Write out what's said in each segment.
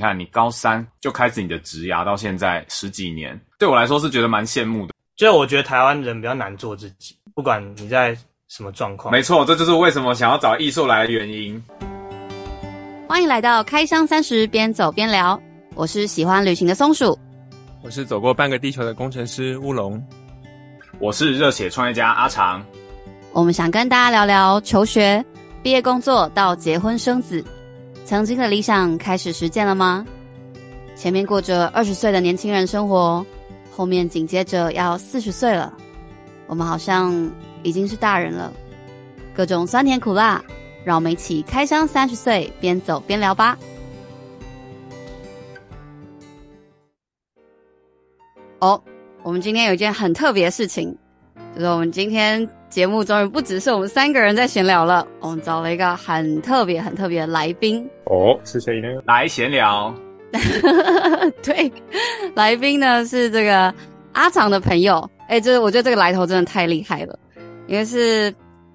你看，你高三就开始你的职涯，到现在十几年，对我来说是觉得蛮羡慕的。就我觉得台湾人比较难做自己，不管你在什么状况。没错，这就是为什么想要找艺硕来的原因。欢迎来到开箱三十，边走边聊。我是喜欢旅行的松鼠，我是走过半个地球的工程师乌龙，我是热血创业家阿长。我们想跟大家聊聊求学、毕业、工作到结婚生子。曾经的理想开始实践了吗？前面过着二十岁的年轻人生活，后面紧接着要四十岁了，我们好像已经是大人了。各种酸甜苦辣，让我们一起开箱三十岁，边走边聊吧。哦，我们今天有一件很特别的事情，就是我们今天。节目终于不只是我们三个人在闲聊了，我们找了一个很特别、很特别的来宾哦，是谁呢？来闲聊，对，来宾呢是这个阿长的朋友，哎，这我觉得这个来头真的太厉害了，因为是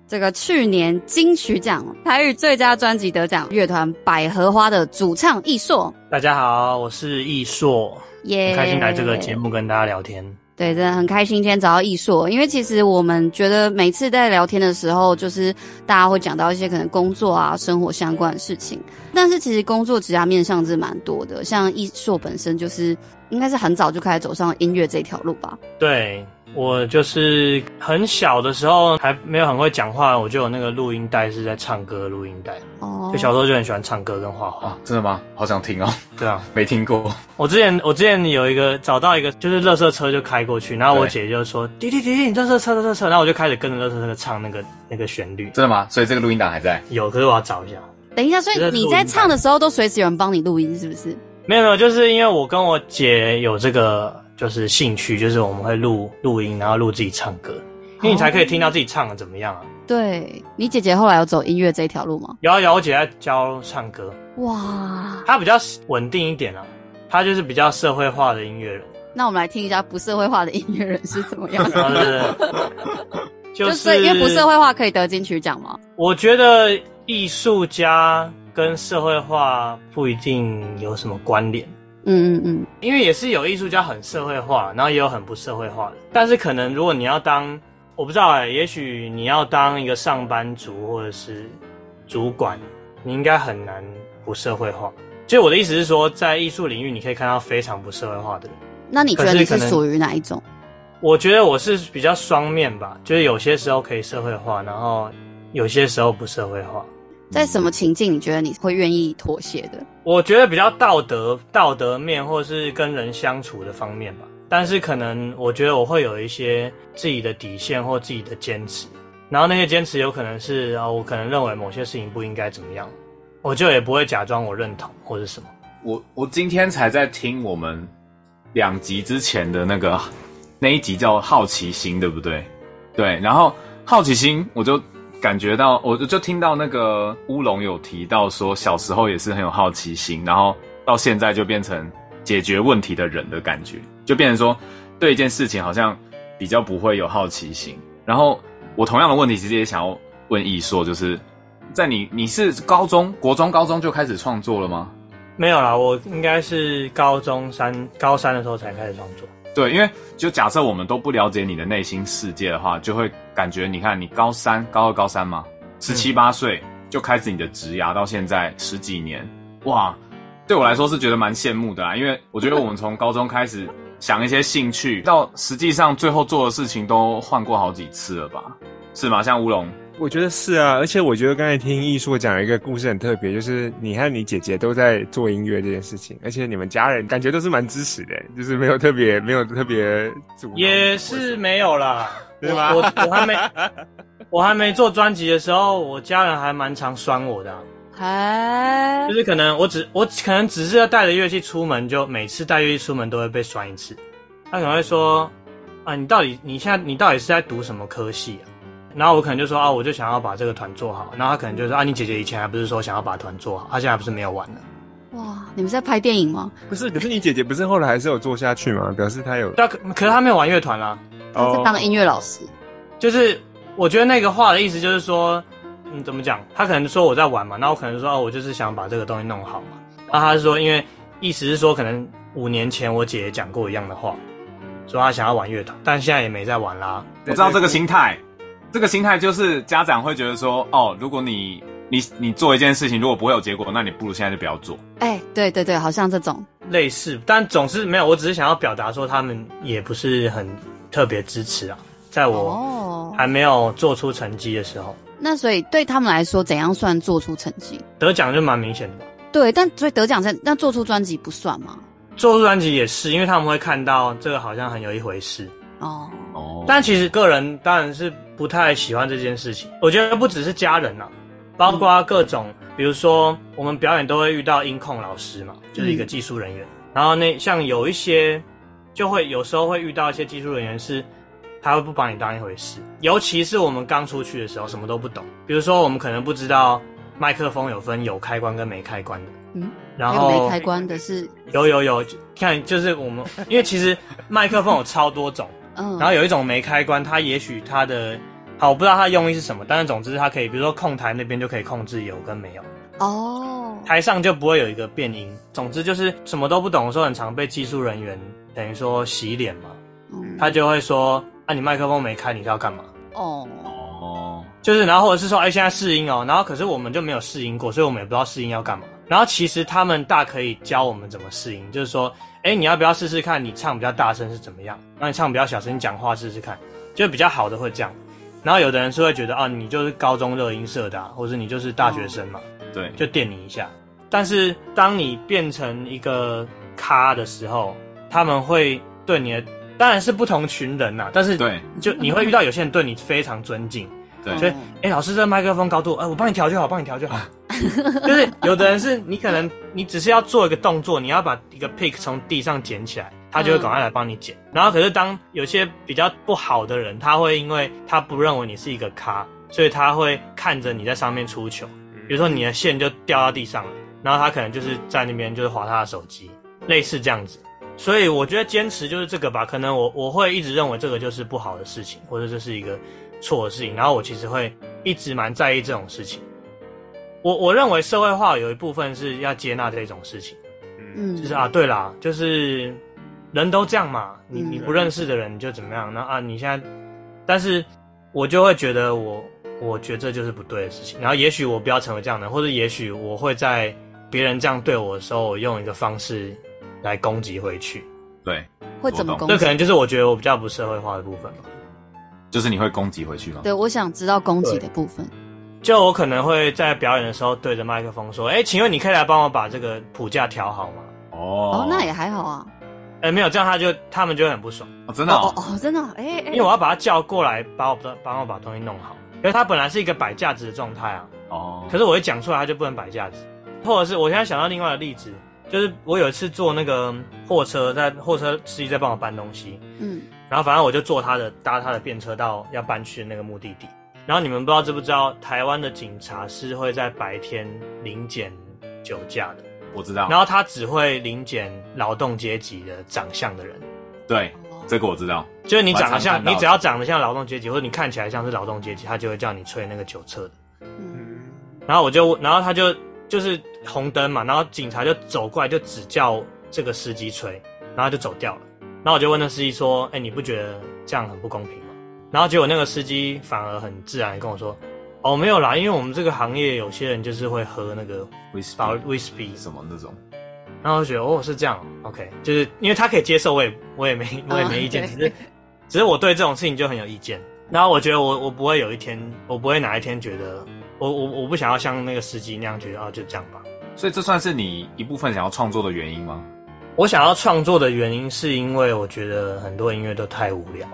这个去年金曲奖台语最佳专辑得奖乐团百合花的主唱易硕。大家好，我是易硕，耶，很开心来这个节目跟大家聊天。对，真的很开心今天找到艺硕，因为其实我们觉得每次在聊天的时候，就是大家会讲到一些可能工作啊、生活相关的事情，但是其实工作职涯面向是蛮多的。像艺硕本身就是应该是很早就开始走上音乐这条路吧？对。我就是很小的时候还没有很会讲话，我就有那个录音带是在唱歌录音带。哦，就小时候就很喜欢唱歌跟画画。啊，真的吗？好想听哦。对啊，没听过。我之前我之前有一个找到一个就是垃圾车就开过去，然后我姐就说：“滴滴滴滴，你垃圾车垃圾车。”然后我就开始跟着垃圾车唱那个那个旋律。真的吗？所以这个录音档还在？有，可是我要找一下。等一下，所以你在唱的时候都随时有人帮你录音，是不是？没有没有，就是因为我跟我姐有这个。就是兴趣，就是我们会录录音，然后录自己唱歌，因为你才可以听到自己唱的怎么样啊。对，你姐姐后来有走音乐这一条路吗？有啊有，我姐在教唱歌。哇，她比较稳定一点啊，她就是比较社会化的音乐人。那我们来听一下不社会化的音乐人是怎么样的。就是因为不社会化可以得金曲奖吗？我觉得艺术家跟社会化不一定有什么关联。嗯嗯嗯，因为也是有艺术家很社会化，然后也有很不社会化的。但是可能如果你要当，我不知道哎、欸，也许你要当一个上班族或者是主管，你应该很难不社会化。就我的意思是说，在艺术领域，你可以看到非常不社会化的人。那你觉得你是属于哪一种？我觉得我是比较双面吧，就是有些时候可以社会化，然后有些时候不社会化。在什么情境你觉得你会愿意妥协的？我觉得比较道德、道德面，或是跟人相处的方面吧。但是可能我觉得我会有一些自己的底线或自己的坚持，然后那些坚持有可能是啊，我可能认为某些事情不应该怎么样，我就也不会假装我认同或者什么。我我今天才在听我们两集之前的那个那一集叫好奇心，对不对？对，然后好奇心我就。感觉到，我就听到那个乌龙有提到说，小时候也是很有好奇心，然后到现在就变成解决问题的人的感觉，就变成说对一件事情好像比较不会有好奇心。然后我同样的问题其实也想要问艺硕，就是在你你是高中、国中、高中就开始创作了吗？没有啦，我应该是高中三、高三的时候才开始创作。对，因为就假设我们都不了解你的内心世界的话，就会感觉你看你高三、高二、高三嘛，十七八岁就开始你的职涯，到现在十几年，哇，对我来说是觉得蛮羡慕的啊。因为我觉得我们从高中开始想一些兴趣，到实际上最后做的事情都换过好几次了吧？是吗？像乌龙。我觉得是啊，而且我觉得刚才听艺术讲一个故事很特别，就是你和你姐姐都在做音乐这件事情，而且你们家人感觉都是蛮支持的，就是没有特别没有特别阻。也 是没有啦，对吗？我我还没我还没做专辑的时候，我家人还蛮常酸我的，哎，就是可能我只我可能只是要带着乐器出门，就每次带乐器出门都会被酸一次。他可能会说啊，你到底你现在你到底是在读什么科系啊？然后我可能就说啊，我就想要把这个团做好。然后他可能就说啊，你姐姐以前还不是说想要把团做好，她现在还不是没有玩了？哇，你们在拍电影吗？不是，可是你姐姐不是后来还是有做下去吗？表示她有。对啊，可可是她没有玩乐团啦。她是当音乐老师。就是我觉得那个话的意思就是说，嗯，怎么讲？她可能说我在玩嘛，那我可能说哦，我就是想把这个东西弄好嘛。然后他是说，因为意思是说，可能五年前我姐姐讲过一样的话，说她想要玩乐团，但现在也没在玩啦。我知道这个心态，这个心态就是家长会觉得说，哦，如果你你你做一件事情，如果不会有结果，那你不如现在就不要做。哎、欸，对对对，好像这种类似，但总是没有。我只是想要表达说，他们也不是很特别支持啊，在我还没有做出成绩的时候。那所以对他们来说，怎样算做出成绩？得奖就蛮明显的。对，但所以得奖在那做出专辑不算吗？做出专辑也是，因为他们会看到这个好像很有一回事哦哦。但其实个人当然是不太喜欢这件事情。我觉得不只是家人啊，包括各种，嗯、比如说我们表演都会遇到音控老师嘛，就是一个技术人员。嗯、然后那像有一些就会有时候会遇到一些技术人员是。他会不把你当一回事，尤其是我们刚出去的时候，什么都不懂。比如说，我们可能不知道麦克风有分有开关跟没开关的。嗯，然后没开关的是有有有，看就是我们，因为其实麦克风有超多种，嗯，然后有一种没开关，它也许它的好，我不知道它的用意是什么，但是总之它可以，比如说控台那边就可以控制有跟没有。哦，台上就不会有一个变音。总之就是什么都不懂的时候，很常被技术人员等于说洗脸嘛，嗯，他就会说。啊，你麦克风没开，你是要干嘛？哦哦，就是，然后或者是说，哎、欸，现在试音哦，然后可是我们就没有试音过，所以我们也不知道试音要干嘛。然后其实他们大可以教我们怎么试音，就是说，哎、欸，你要不要试试看？你唱比较大声是怎么样？那你唱比较小声，你讲话试试看，就比较好的会这样。然后有的人是会觉得，啊，你就是高中热音社的、啊，或者你就是大学生嘛，哦、对，就电你一下。但是当你变成一个咖的时候，他们会对你的。当然是不同群人呐、啊，但是对，就你会遇到有些人对你非常尊敬，对，所以，哎、欸，老师这麦克风高度，哎、欸，我帮你调就好，帮你调就好。就是有的人是你可能你只是要做一个动作，你要把一个 pick 从地上捡起来，他就会赶快来帮你捡。然后可是当有些比较不好的人，他会因为他不认为你是一个咖，所以他会看着你在上面出球，比如说你的线就掉到地上了，然后他可能就是在那边就是划他的手机，类似这样子。所以我觉得坚持就是这个吧，可能我我会一直认为这个就是不好的事情，或者这是一个错的事情，然后我其实会一直蛮在意这种事情。我我认为社会化有一部分是要接纳这种事情，嗯，就是啊，对啦，就是人都这样嘛，你你不认识的人你就怎么样，那啊你现在，但是我就会觉得我我觉得这就是不对的事情，然后也许我不要成为这样的人，或者也许我会在别人这样对我的时候，我用一个方式。来攻击回去，对，会怎么攻击？这可能就是我觉得我比较不社会化的部分吧。就是你会攻击回去吗？对，我想知道攻击的部分。就我可能会在表演的时候对着麦克风说：“哎、欸，请问你可以来帮我把这个谱架调好吗？”哦，哦，那也还好啊。哎、欸，没有这样，他就他们就很不爽。哦，真的哦，哦，哦，真的、哦，哎、欸、哎，因为我要把他叫过来，把我帮我把东西弄好，因为他本来是一个摆架子的状态啊。哦，可是我一讲出来，他就不能摆架子，或者是我现在想到另外的例子。就是我有一次坐那个货车，在货车司机在帮我搬东西，嗯，然后反正我就坐他的搭他的便车到要搬去的那个目的地。然后你们不知道知不知道，台湾的警察是会在白天临检酒驾的。我知道。然后他只会临检劳动阶级的长相的人。对，这个我知道。就是你长得像，你只要长得像劳动阶级，或者你看起来像是劳动阶级，他就会叫你吹那个酒测的。嗯。然后我就，然后他就。就是红灯嘛，然后警察就走过来，就只叫这个司机吹，然后就走掉了。然后我就问那司机说：“哎、欸，你不觉得这样很不公平吗？”然后结果那个司机反而很自然跟我说：“哦，没有啦，因为我们这个行业有些人就是会喝那个威士威士忌什么那种。”然后我觉得哦是这样，OK，就是因为他可以接受，我也我也没我也没意见，oh, 只是只是我对这种事情就很有意见。然后我觉得我我不会有一天，我不会哪一天觉得。我我我不想要像那个司机那样觉得啊，就这样吧。所以这算是你一部分想要创作的原因吗？我想要创作的原因是因为我觉得很多音乐都太无聊，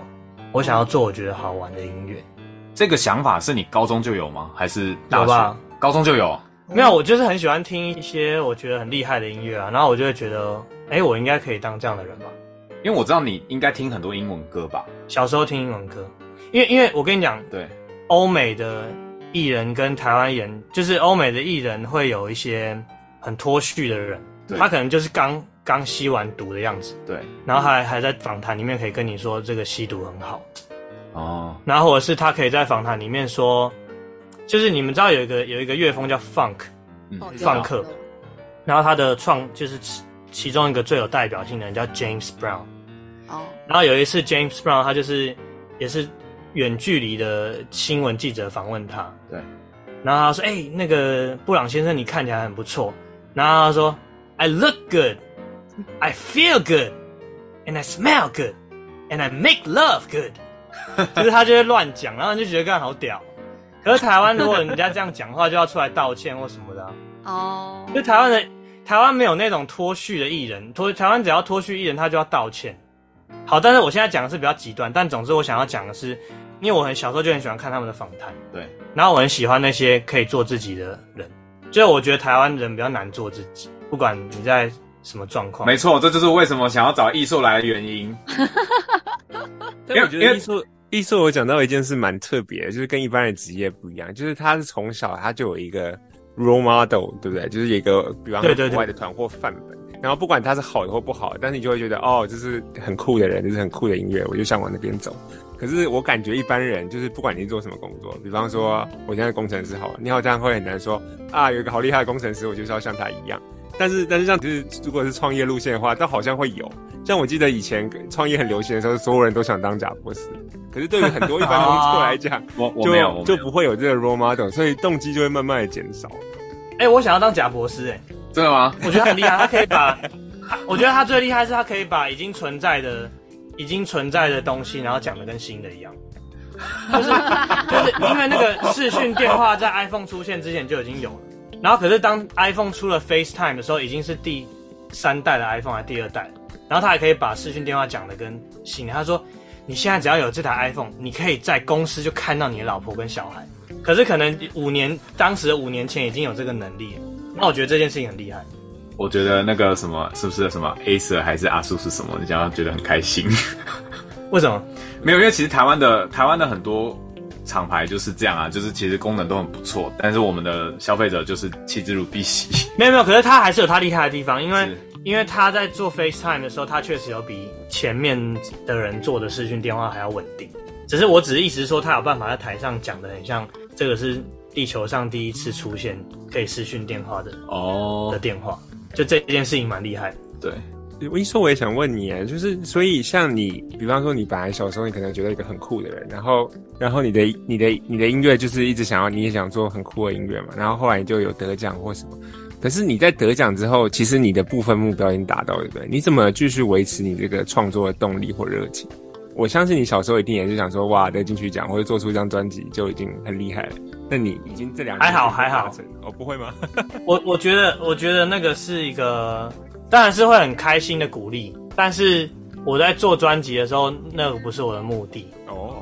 我想要做我觉得好玩的音乐。这个想法是你高中就有吗？还是大学？高中就有？没有，我就是很喜欢听一些我觉得很厉害的音乐啊，然后我就会觉得，哎、欸，我应该可以当这样的人吧。因为我知道你应该听很多英文歌吧？小时候听英文歌，因为因为我跟你讲，对，欧美的。艺人跟台湾人，就是欧美的艺人，会有一些很脱序的人，他可能就是刚刚吸完毒的样子，对，然后还还在访谈里面可以跟你说这个吸毒很好，哦，然后或者是他可以在访谈里面说，就是你们知道有一个有一个乐风叫 funk，嗯，放克，然后他的创就是其中一个最有代表性的人叫 James Brown。哦。然后有一次 James Brown 他就是也是远距离的新闻记者访问他。对。然后他说：“哎、欸，那个布朗先生，你看起来很不错。”然后他说：“I look good, I feel good, and I smell good, and I make love good。”就是他就会乱讲，然后你就觉得干好屌。可是台湾如果人家这样讲话，就要出来道歉或什么的、啊。哦。就台湾的台湾没有那种脱序的艺人，脱台湾只要脱序艺人，他就要道歉。好，但是我现在讲的是比较极端，但总之我想要讲的是，因为我很小时候就很喜欢看他们的访谈。对。然后我很喜欢那些可以做自己的人，就是我觉得台湾人比较难做自己，不管你在什么状况。没错，这就是为什么想要找艺术来的原因。因为我觉得艺术艺术，我讲到一件事蛮特别的，就是跟一般的职业不一样，就是他是从小他就有一个 role model，对不对？就是有一个比方说国外的团或范本，然后不管他是好的或不好，但是你就会觉得哦，这是很酷的人，这是很酷的音乐，我就想往那边走。可是我感觉一般人就是不管你做什么工作，比方说我现在工程师好了，你好像会很难说啊，有一个好厉害的工程师，我就是要像他一样。但是但是像就是如果是创业路线的话，倒好像会有。像我记得以前创业很流行的时候，所有人都想当贾博士。可是对于很多一般工作来讲，我我没有就就不会有这个 role model，所以动机就会慢慢的减少。哎、欸，我想要当贾博士、欸，哎，真的吗？我觉得很厉害，他可以把，我觉得他最厉害是他可以把已经存在的已经存在的东西，然后讲的跟新的一样。就是就是因为那个视讯电话在 iPhone 出现之前就已经有了，然后可是当 iPhone 出了 FaceTime 的时候，已经是第三代的 iPhone 还是第二代，然后他还可以把视讯电话讲的跟新的。他说，你现在只要有这台 iPhone，你可以在公司就看到你的老婆跟小孩。可是可能五年当时的五年前已经有这个能力了，那我觉得这件事情很厉害。我觉得那个什么是不是什么 Acer 还是阿叔是什么，你这样觉得很开心。为什么？没有，因为其实台湾的台湾的很多厂牌就是这样啊，就是其实功能都很不错，但是我们的消费者就是弃之如敝屣。没有没有，可是他还是有他厉害的地方，因为因为他在做 FaceTime 的时候，他确实有比前面的人做的视讯电话还要稳定。只是我只是一直说，他有办法在台上讲的很像这个是地球上第一次出现可以视讯电话的哦的电话，就这件事情蛮厉害。对。我一说，我也想问你啊，就是所以像你，比方说你本来小时候你可能觉得一个很酷的人，然后然后你的你的你的音乐就是一直想要你也想做很酷的音乐嘛，然后后来你就有得奖或什么，可是你在得奖之后，其实你的部分目标已经达到，对不对？你怎么继续维持你这个创作的动力或热情？我相信你小时候一定也是想说，哇，得金曲奖或者做出一张专辑就已经很厉害了。那你已经这两年还好还好哦，不会吗？我我觉得我觉得那个是一个。当然是会很开心的鼓励，但是我在做专辑的时候，那个不是我的目的哦。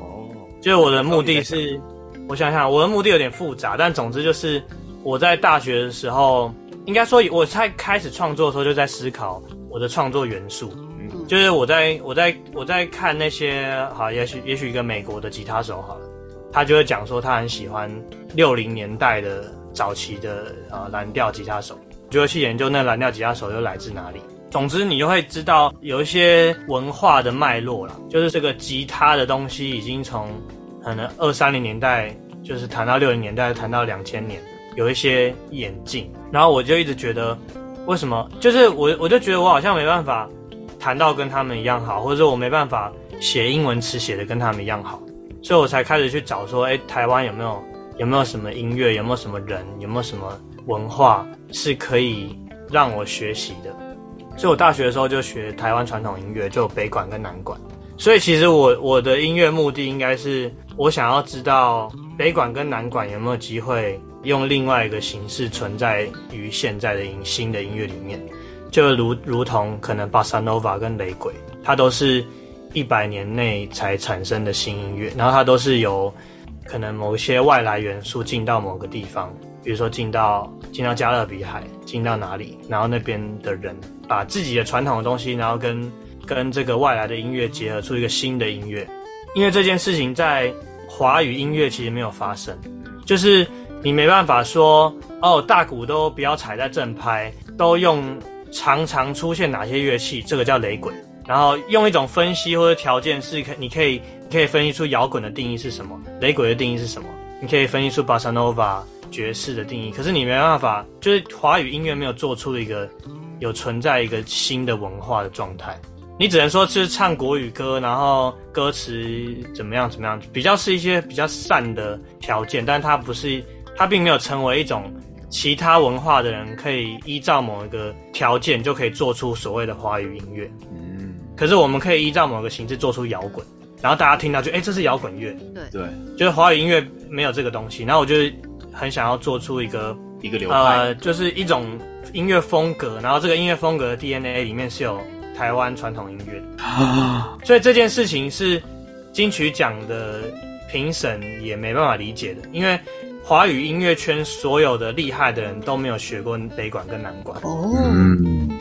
就是我的目的是，我想想，我的目的有点复杂，但总之就是我在大学的时候，应该说我在开始创作的时候就在思考我的创作元素。嗯，就是我在我在我在看那些好，也许也许一个美国的吉他手好了，他就会讲说他很喜欢六零年代的早期的啊蓝调吉他手。就会去研究那蓝调吉他手又来自哪里。总之，你就会知道有一些文化的脉络了。就是这个吉他的东西已经从可能二三零年代，就是谈到六零年代，谈到两千年，有一些演进。然后我就一直觉得，为什么？就是我我就觉得我好像没办法弹到跟他们一样好，或者我没办法写英文词写的跟他们一样好，所以我才开始去找说，哎，台湾有没有有没有什么音乐，有没有什么人，有没有什么文化。是可以让我学习的，所以我大学的时候就学台湾传统音乐，就有北管跟南管。所以其实我我的音乐目的应该是，我想要知道北管跟南管有没有机会用另外一个形式存在于现在的音新的音乐里面，就如如同可能巴萨诺瓦跟雷鬼，它都是一百年内才产生的新音乐，然后它都是由可能某一些外来元素进到某个地方。比如说进到进到加勒比海，进到哪里，然后那边的人把自己的传统的东西，然后跟跟这个外来的音乐结合出一个新的音乐。因为这件事情在华语音乐其实没有发生，就是你没办法说哦，大鼓都不要踩在正拍，都用常常出现哪些乐器，这个叫雷鬼。然后用一种分析或者条件是可，你可以你可以分析出摇滚的定义是什么，雷鬼的定义是什么，你可以分析出巴萨诺瓦。爵士的定义，可是你没办法，就是华语音乐没有做出一个有存在一个新的文化的状态。你只能说是唱国语歌，然后歌词怎么样怎么样，比较是一些比较善的条件，但它不是，它并没有成为一种其他文化的人可以依照某一个条件就可以做出所谓的华语音乐。嗯，可是我们可以依照某个形式做出摇滚，然后大家听到就哎、欸，这是摇滚乐。对对，就是华语音乐没有这个东西，然后我就很想要做出一个一个流派，呃，就是一种音乐风格，然后这个音乐风格的 DNA 里面是有。台湾传统音乐，所以这件事情是金曲奖的评审也没办法理解的，因为华语音乐圈所有的厉害的人都没有学过北管跟南管，哦，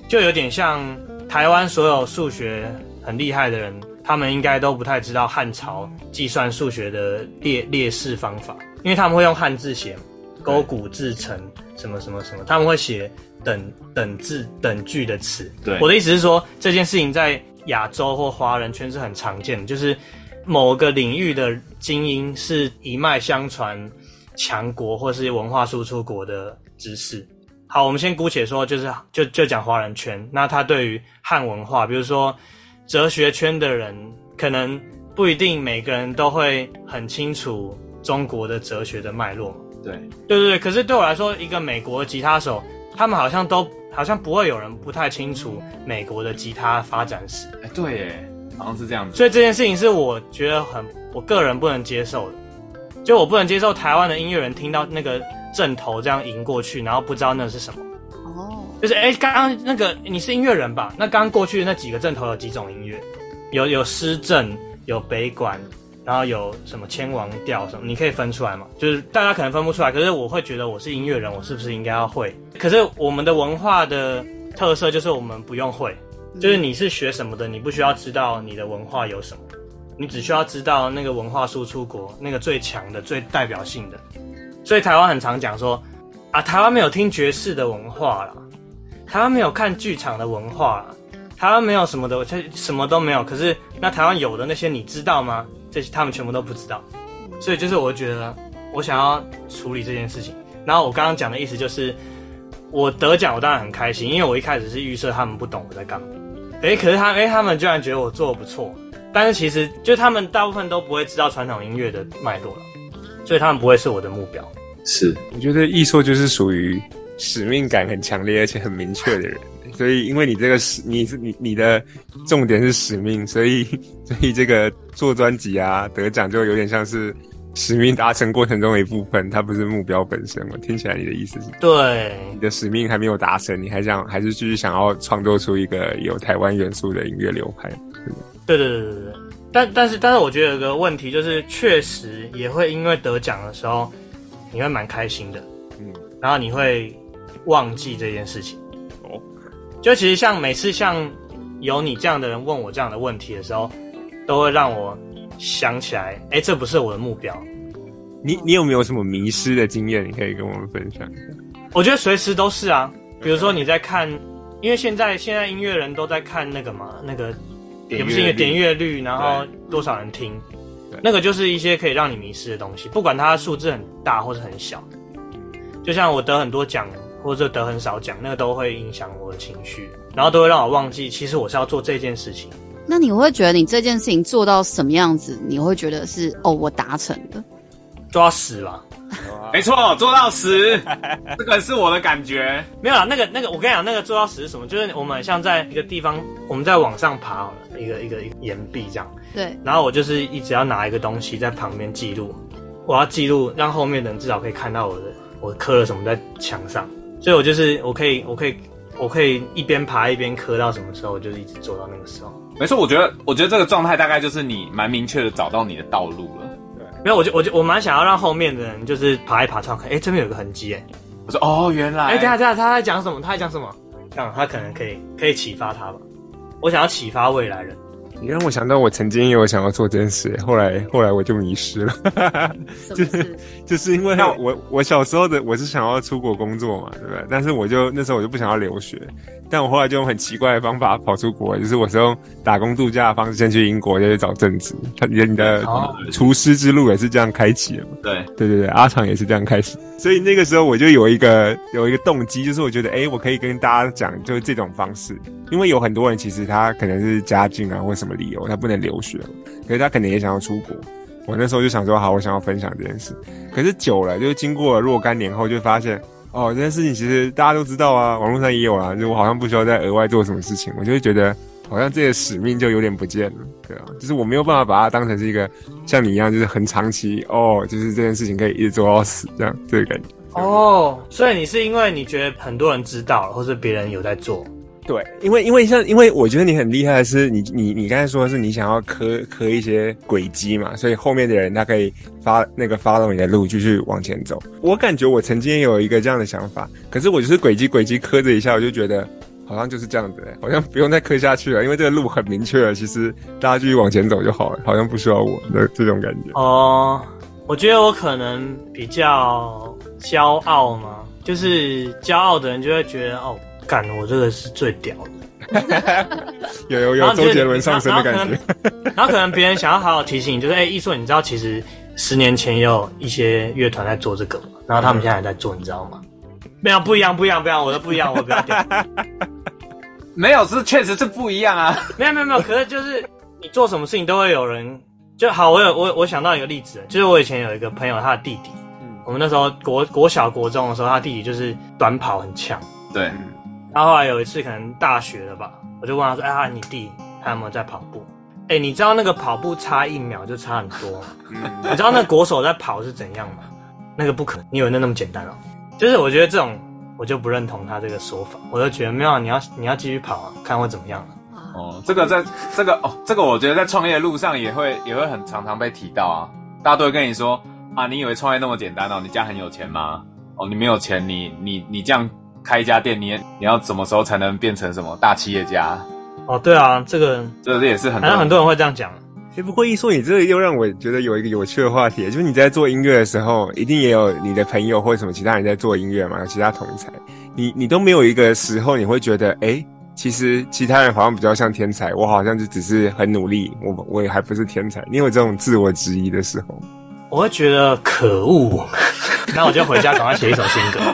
就有点像台湾所有数学很厉害的人，他们应该都不太知道汉朝计算数学的列列式方法，因为他们会用汉字写勾股制成什么什么什么，他们会写。等等字等句的词，对，我的意思是说，这件事情在亚洲或华人圈是很常见的，就是某个领域的精英是一脉相传强国或是文化输出国的知识。好，我们先姑且说，就是就就讲华人圈，那他对于汉文化，比如说哲学圈的人，可能不一定每个人都会很清楚中国的哲学的脉络。对，对对对。可是对我来说，一个美国的吉他手。他们好像都好像不会有人不太清楚美国的吉他发展史。哎，对耶，好像是这样子。所以这件事情是我觉得很我个人不能接受的，就我不能接受台湾的音乐人听到那个阵头这样迎过去，然后不知道那是什么。哦，就是哎，刚刚那个你是音乐人吧？那刚刚过去的那几个阵头有几种音乐？有有诗阵，有北管。然后有什么千王调什么，你可以分出来吗？就是大家可能分不出来，可是我会觉得我是音乐人，我是不是应该要会？可是我们的文化的特色就是我们不用会，就是你是学什么的，你不需要知道你的文化有什么，你只需要知道那个文化输出国那个最强的、最代表性的。所以台湾很常讲说啊，台湾没有听爵士的文化啦，台湾没有看剧场的文化啦，台湾没有什么的，它什么都没有。可是那台湾有的那些，你知道吗？这些他们全部都不知道，所以就是我觉得我想要处理这件事情。然后我刚刚讲的意思就是，我得奖我当然很开心，因为我一开始是预设他们不懂我在干嘛。诶，可是他诶，他们居然觉得我做的不错，但是其实就他们大部分都不会知道传统音乐的脉络了，所以他们不会是我的目标。是，我觉得艺硕就是属于使命感很强烈而且很明确的人。所以，因为你这个使，你是你你的重点是使命，所以 所以这个做专辑啊得奖就有点像是使命达成过程中的一部分，它不是目标本身。嘛听起来你的意思是，对，你的使命还没有达成，你还想还是继续想要创作出一个有台湾元素的音乐流派。对对对对对，但但是但是我觉得有个问题就是，确实也会因为得奖的时候，你会蛮开心的，嗯，然后你会忘记这件事情。就其实像每次像有你这样的人问我这样的问题的时候，都会让我想起来，哎，这不是我的目标。你你有没有什么迷失的经验？你可以跟我们分享一下。我觉得随时都是啊，比如说你在看，因为现在现在音乐人都在看那个嘛，那个也不是因为点阅率，然后多少人听，那个就是一些可以让你迷失的东西，不管它数字很大或是很小。就像我得很多奖。或者得很少奖，那个都会影响我的情绪，然后都会让我忘记，其实我是要做这件事情。那你会觉得你这件事情做到什么样子，你会觉得是哦，我达成的，做到死吧？没错，做到死，这个是我的感觉。没有啦，那个那个，我跟你讲，那个做到死是什么？就是我们像在一个地方，我们在往上爬好了，一个一个一个岩壁这样。对。然后我就是一直要拿一个东西在旁边记录，我要记录，让后面的人至少可以看到我的我刻了什么在墙上。所以，我就是我可以，我可以，我可以一边爬一边磕到什么时候，我就一直做到那个时候。没错，我觉得，我觉得这个状态大概就是你蛮明确的找到你的道路了。对，没有，我就我就我蛮想要让后面的人就是爬一爬，突然看，哎，这边有个痕迹，哎，我说，哦，原来，哎，等下等下，他在讲什么？他在讲什么？这样，他可能可以可以启发他吧。我想要启发未来人，你让我想到我曾经也有想要做这件事，后来后来我就迷失了，就是就是因为我我小时候的我是想要出国工作嘛，对不对？但是我就那时候我就不想要留学，但我后来就用很奇怪的方法跑出国，就是我是用打工度假的方式先去英国，就去找正职。他你的你的厨师之路也是这样开启的嘛？对对对对，阿长也是这样开始，所以那个时候我就有一个有一个动机，就是我觉得哎，我可以跟大家讲，就是这种方式，因为有很多人其实他可能是家境啊或什么理由，他不能留学，可是他可能也想要出国。我那时候就想说，好，我想要分享这件事。可是久了，就经过了若干年后，就发现，哦，这件事情其实大家都知道啊，网络上也有啊，就我好像不需要再额外做什么事情。我就会觉得，好像这个使命就有点不见了，对啊，就是我没有办法把它当成是一个像你一样，就是很长期哦，就是这件事情可以一直做到死这样这个感觉。哦，所以你是因为你觉得很多人知道，或者别人有在做。对，因为因为像因为我觉得你很厉害的是你你你刚才说的是你想要磕磕一些轨迹嘛，所以后面的人他可以发那个 follow 你的路继续往前走。我感觉我曾经有一个这样的想法，可是我就是轨迹轨迹磕着一下，我就觉得好像就是这样子，好像不用再磕下去了，因为这个路很明确了，其实大家继续往前走就好了，好像不需要我的这种感觉。哦，我觉得我可能比较骄傲嘛，就是骄傲的人就会觉得哦。干，我这个是最屌的，有有有周杰伦上身的感觉。然后可能别人想要好好提醒你，就是哎，艺硕，你知道其实十年前也有一些乐团在做这个，然后他们现在还在做，你知道吗？没有，不一样，不一样，不一样，我的不一样，我比较屌。没有，是确实是不一样啊。没有，没有，没有。可是就是你做什么事情都会有人就好。我有我我想到一个例子，就是我以前有一个朋友，他的弟弟，嗯，我们那时候国国小国中的时候，他弟弟就是短跑很强，对。然后后来有一次可能大学了吧，我就问他说：“哎呀，你弟还有没有在跑步？哎，你知道那个跑步差一秒就差很多吗？你知道那个国手在跑是怎样吗？那个不可能，你以为那那么简单哦？就是我觉得这种我就不认同他这个说法，我就觉得没有，你要你要继续跑啊，看会怎么样啊。哦，这个在这个哦，这个我觉得在创业的路上也会也会很常常被提到啊，大家都会跟你说啊，你以为创业那么简单哦？你家很有钱吗？哦，你没有钱，你你你这样。开一家店，你你要什么时候才能变成什么大企业家？哦，对啊，这个这个也是很，好像很多人会这样讲。哎，不过一说，你这个又让我觉得有一个有趣的话题，就是你在做音乐的时候，一定也有你的朋友或者什么其他人在做音乐嘛，有其他同才，你你都没有一个时候你会觉得，哎，其实其他人好像比较像天才，我好像就只是很努力，我我也还不是天才。你有这种自我质疑的时候？我会觉得可恶，那我就回家赶快写一首新歌。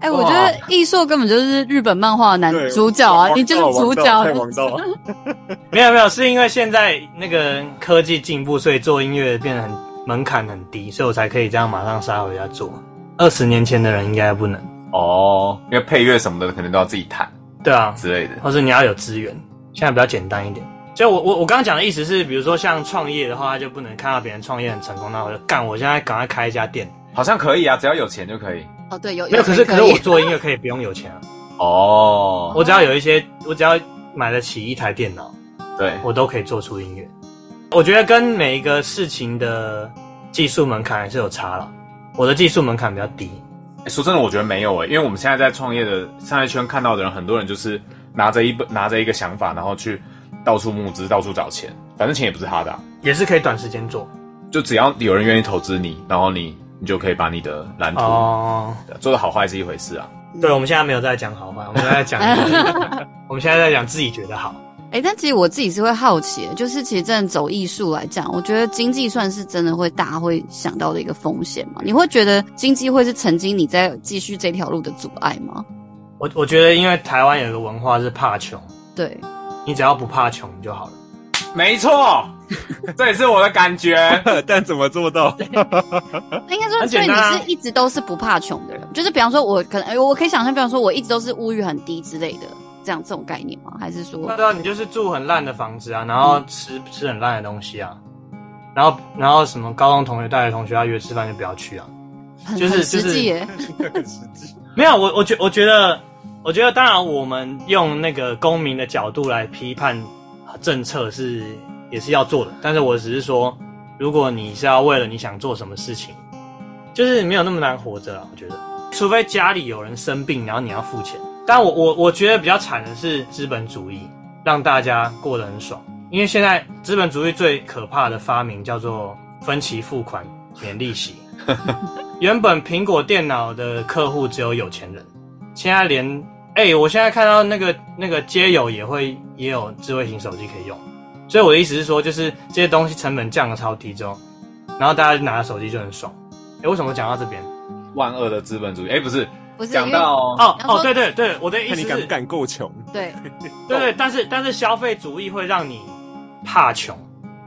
哎、欸，我觉得艺硕根本就是日本漫画男主角啊，你就是主角。没有没有，是因为现在那个科技进步，所以做音乐变得很门槛很低，所以我才可以这样马上杀回家做。二十年前的人应该不能哦，因为配乐什么的可能都要自己弹，对啊之类的，或是你要有资源，现在比较简单一点。就我我我刚刚讲的意思是，比如说像创业的话，他就不能看到别人创业很成功，那我就干，我现在赶快开一家店，好像可以啊，只要有钱就可以。哦，对，有没有？可是可是我做音乐可以不用有钱啊。哦，我只要有一些，我只要买得起一台电脑，对，我都可以做出音乐。我觉得跟每一个事情的技术门槛还是有差了。我的技术门槛比较低。欸，说真的，我觉得没有诶，因为我们现在在创业的商业圈看到的人，很多人就是拿着一本拿着一个想法，然后去。到处募资，到处找钱，反正钱也不是他的，啊，也是可以短时间做。就只要有人愿意投资你，然后你你就可以把你的蓝图哦，做的好坏是一回事啊。对，我们现在没有在讲好坏，我们在讲，我们现在在讲自己觉得好。哎，欸，但其实我自己是会好奇，就是其实真的走艺术来讲，我觉得经济算是真的会大家会想到的一个风险嘛。你会觉得经济会是曾经你在继续这条路的阻碍吗？我我觉得，因为台湾有一个文化是怕穷，对。你只要不怕穷就好了。没错，这也是我的感觉。但怎么做到？应该说，所以你是一直都是不怕穷的人。就是比方说，我可能，我可以想象，比方说，我一直都是物欲很低之类的，这样这种概念吗？还是说，对啊，你就是住很烂的房子啊，然后吃、嗯、吃很烂的东西啊，然后然后什么高中同学带着同学要约吃饭就不要去啊，就是 实际。没有，我我觉我觉得。我觉得，当然，我们用那个公民的角度来批判政策是也是要做的。但是我只是说，如果你是要为了你想做什么事情，就是没有那么难活着啊。我觉得，除非家里有人生病，然后你要付钱，但我我我觉得比较惨的是资本主义让大家过得很爽，因为现在资本主义最可怕的发明叫做分期付款免利息。原本苹果电脑的客户只有有钱人，现在连哎、欸，我现在看到那个那个街友也会也有智慧型手机可以用，所以我的意思是说，就是这些东西成本降的超低之后，然后大家拿着手机就很爽。哎、欸，为什么讲到这边？万恶的资本主义？哎、欸，不是。不是讲到哦哦，对对对，我的意思是，你敢不敢够穷？对对对，但是但是消费主义会让你怕穷，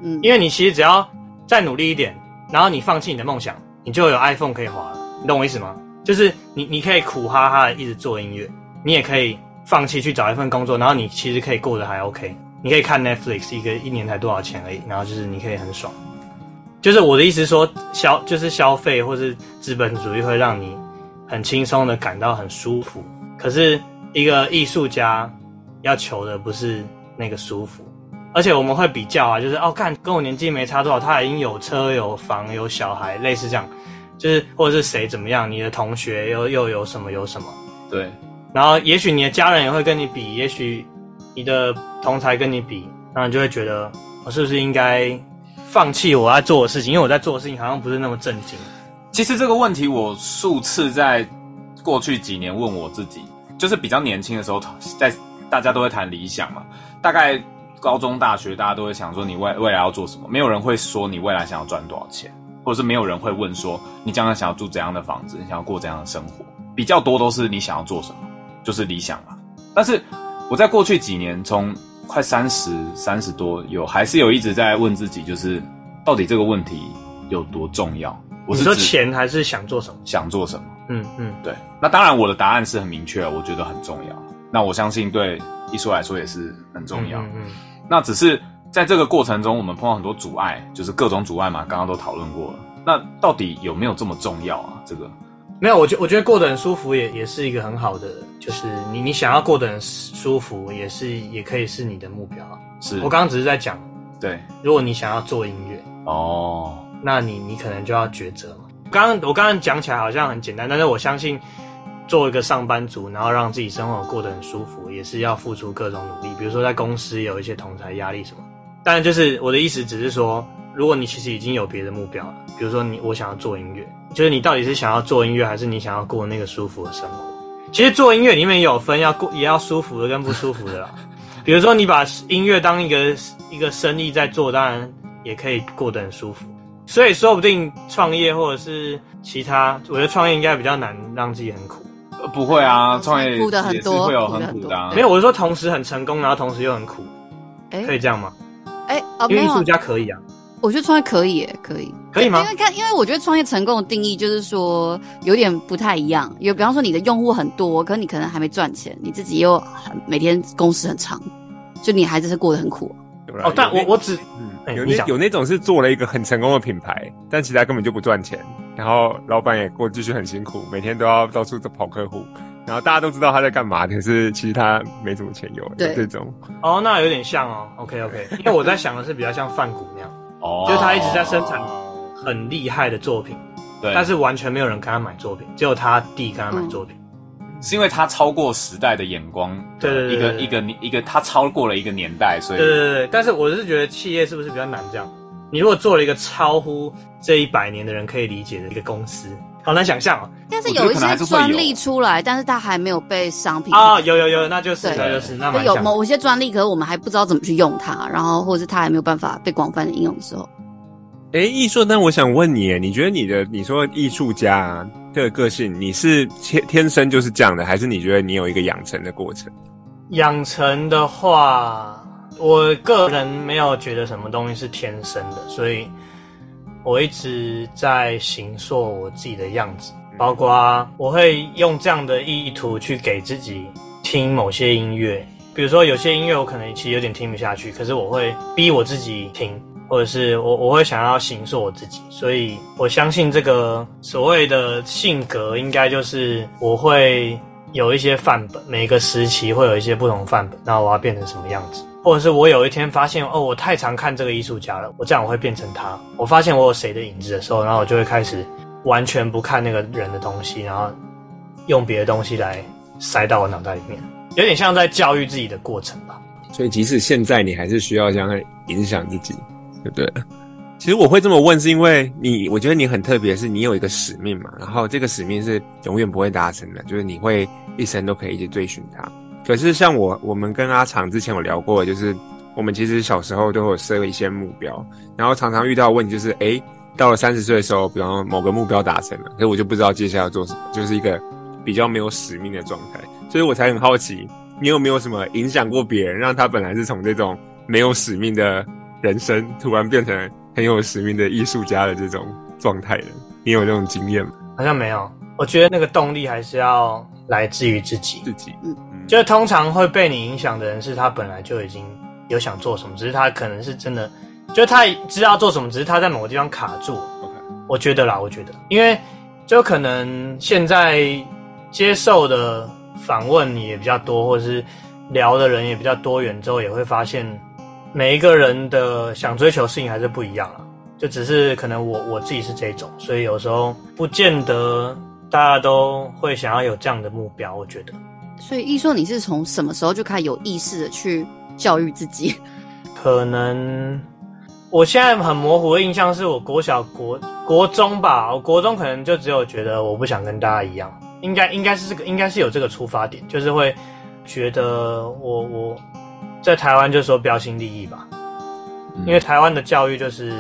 嗯，因为你其实只要再努力一点，然后你放弃你的梦想，你就有 iPhone 可以滑了，你懂我意思吗？就是你你可以苦哈哈的一直做音乐，你也可以放弃去找一份工作，然后你其实可以过得还 OK，你可以看 Netflix，一个一年才多少钱而已，然后就是你可以很爽。就是我的意思说消就是消费或是资本主义会让你。很轻松的感到很舒服，可是一个艺术家要求的不是那个舒服，而且我们会比较啊，就是哦，看跟我年纪没差多少，他已经有车有房有小孩，类似这样，就是或者是谁怎么样，你的同学又又有什么有什么，对，然后也许你的家人也会跟你比，也许你的同才跟你比，然后你就会觉得我是不是应该放弃我在做的事情，因为我在做的事情好像不是那么正经。其实这个问题我数次在过去几年问我自己，就是比较年轻的时候，在大家都会谈理想嘛，大概高中、大学大家都会想说你未未来要做什么，没有人会说你未来想要赚多少钱，或者是没有人会问说你将来想要住怎样的房子，你想要过怎样的生活，比较多都是你想要做什么，就是理想嘛。但是我在过去几年，从快三十、三十多有，还是有一直在问自己，就是到底这个问题有多重要。我是说钱还是想做什么？想做什么？嗯嗯，对。那当然，我的答案是很明确，我觉得很重要。那我相信对艺术来说也是很重要。嗯，嗯，嗯。那只是在这个过程中，我们碰到很多阻碍，就是各种阻碍嘛，刚刚都讨论过了。那到底有没有这么重要啊？这个没有，我觉我觉得过得很舒服也也是一个很好的，就是你你想要过得很舒服，也是也可以是你的目标。是我刚刚只是在讲，对，如果你想要做音乐哦。那你你可能就要抉择嘛。刚刚我刚刚讲起来好像很简单，但是我相信，做一个上班族，然后让自己生活过得很舒服，也是要付出各种努力。比如说在公司有一些同台压力什么。当然，就是我的意思，只是说，如果你其实已经有别的目标了，比如说你我想要做音乐，就是你到底是想要做音乐，还是你想要过那个舒服的生活？其实做音乐里面也有分要过也要舒服的跟不舒服的啦。比如说你把音乐当一个一个生意在做，当然也可以过得很舒服。所以说不定创业或者是其他，我觉得创业应该比较难，让自己很苦。呃不会啊，创业苦的很多，会有很苦的、啊。没有，我是说同时很成功，然后同时又很苦，欸、可以这样吗？哎、欸，哦，因为艺术家可以啊。我觉得创业可以，可以，可以吗？因为看，因为我觉得创业成功的定义就是说有点不太一样。有比方说你的用户很多，可是你可能还没赚钱，你自己又很每天工时很长，就你还是过得很苦。哦，但我我只。有那有那种是做了一个很成功的品牌，但其他根本就不赚钱，然后老板也过继续很辛苦，每天都要到处跑客户，然后大家都知道他在干嘛，可是其实他没什么钱有，对这种。哦，那有点像哦。OK OK，因为我在想的是比较像范谷那样，哦，就是他一直在生产很厉害的作品，对，但是完全没有人跟他买作品，只有他弟跟他买作品。嗯是因为他超过时代的眼光，对对对，一个一个一个他超过了一个年代，所以对对对。但是我是觉得企业是不是比较难这样？你如果做了一个超乎这一百年的人可以理解的一个公司，好难想象哦。但是有一些专利出来，但是它还没有被商品啊，有有有，那就是那就是那么有某些专利，可是我们还不知道怎么去用它，然后或者是它还没有办法被广泛的应用的时候。哎，艺术，那我想问你，你觉得你的你说艺术家这个个性，你是天天生就是这样的，还是你觉得你有一个养成的过程？养成的话，我个人没有觉得什么东西是天生的，所以我一直在形塑我自己的样子，包括我会用这样的意图去给自己听某些音乐，比如说有些音乐我可能其实有点听不下去，可是我会逼我自己听。或者是我我会想要形塑我自己，所以我相信这个所谓的性格，应该就是我会有一些范本，每个时期会有一些不同范本，然后我要变成什么样子，或者是我有一天发现哦，我太常看这个艺术家了，我这样我会变成他。我发现我有谁的影子的时候，然后我就会开始完全不看那个人的东西，然后用别的东西来塞到我脑袋里面，有点像在教育自己的过程吧。所以即使现在你还是需要这样影响自己，对不对？其实我会这么问，是因为你，我觉得你很特别，是你有一个使命嘛，然后这个使命是永远不会达成的，就是你会一生都可以一直追寻它。可是像我，我们跟阿长之前有聊过，就是我们其实小时候都有设一些目标，然后常常遇到的问题就是，诶，到了三十岁的时候，比方说某个目标达成了，可是我就不知道接下来要做什么，就是一个比较没有使命的状态，所以我才很好奇，你有没有什么影响过别人，让他本来是从这种没有使命的人生，突然变成很有使命的艺术家的这种状态的，你有这种经验吗？好像没有。我觉得那个动力还是要来自于自己。自己，嗯，就是通常会被你影响的人，是他本来就已经有想做什么，只是他可能是真的，就是他知道做什么，只是他在某个地方卡住。OK，我觉得啦，我觉得，因为就可能现在接受的访问也比较多，或者是聊的人也比较多元，之后也会发现。每一个人的想追求事情还是不一样啊，就只是可能我我自己是这种，所以有时候不见得大家都会想要有这样的目标。我觉得，所以易硕，你是从什么时候就开始有意识的去教育自己？可能我现在很模糊的印象是我国小国国中吧，我国中可能就只有觉得我不想跟大家一样，应该应该是这个应该是有这个出发点，就是会觉得我我。在台湾就说标新立异吧，因为台湾的教育就是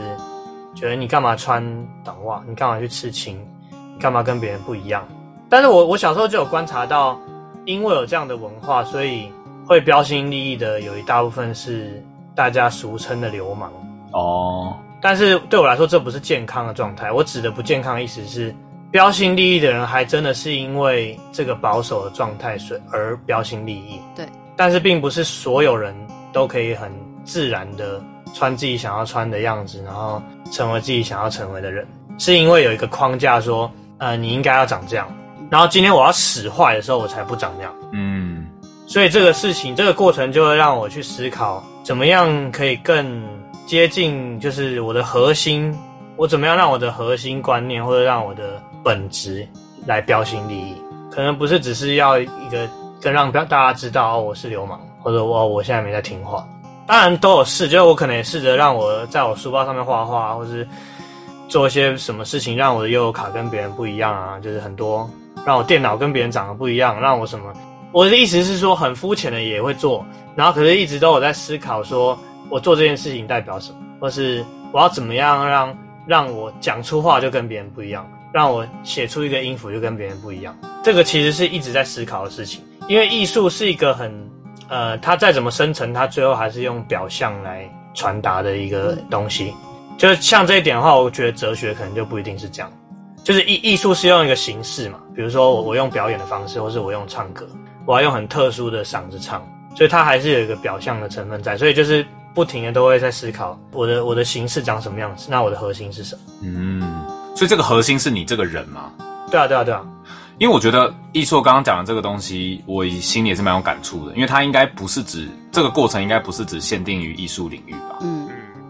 觉得你干嘛穿短袜，你干嘛去刺青，你干嘛跟别人不一样。但是我我小时候就有观察到，因为有这样的文化，所以会标新立异的有一大部分是大家俗称的流氓哦。但是对我来说，这不是健康的状态。我指的不健康意思是，标新立异的人还真的是因为这个保守的状态所而标新立异。对。但是并不是所有人都可以很自然的穿自己想要穿的样子，然后成为自己想要成为的人，是因为有一个框架说，呃，你应该要长这样，然后今天我要使坏的时候，我才不长这样。嗯，所以这个事情，这个过程就会让我去思考，怎么样可以更接近，就是我的核心，我怎么样让我的核心观念或者让我的本质来标新立异，可能不是只是要一个。更让大家知道哦，我是流氓，或者我我现在没在听话。当然都有试，就是我可能也试着让我在我书包上面画画，或是做一些什么事情，让我的悠游卡跟别人不一样啊。就是很多让我电脑跟别人长得不一样，让我什么？我的意思是说，很肤浅的也会做，然后可是一直都有在思考，说我做这件事情代表什么，或是我要怎么样让让我讲出话就跟别人不一样，让我写出一个音符就跟别人不一样。这个其实是一直在思考的事情。因为艺术是一个很，呃，它再怎么深层，它最后还是用表象来传达的一个东西。就像这一点的话，我觉得哲学可能就不一定是这样。就是艺艺术是用一个形式嘛，比如说我我用表演的方式，或是我用唱歌，我要用很特殊的嗓子唱，所以它还是有一个表象的成分在。所以就是不停的都会在思考我的我的形式长什么样子，那我的核心是什么？嗯，所以这个核心是你这个人吗？对啊，对啊，对啊。因为我觉得艺硕刚刚讲的这个东西，我心里也是蛮有感触的。因为它应该不是指这个过程，应该不是只限定于艺术领域吧？嗯，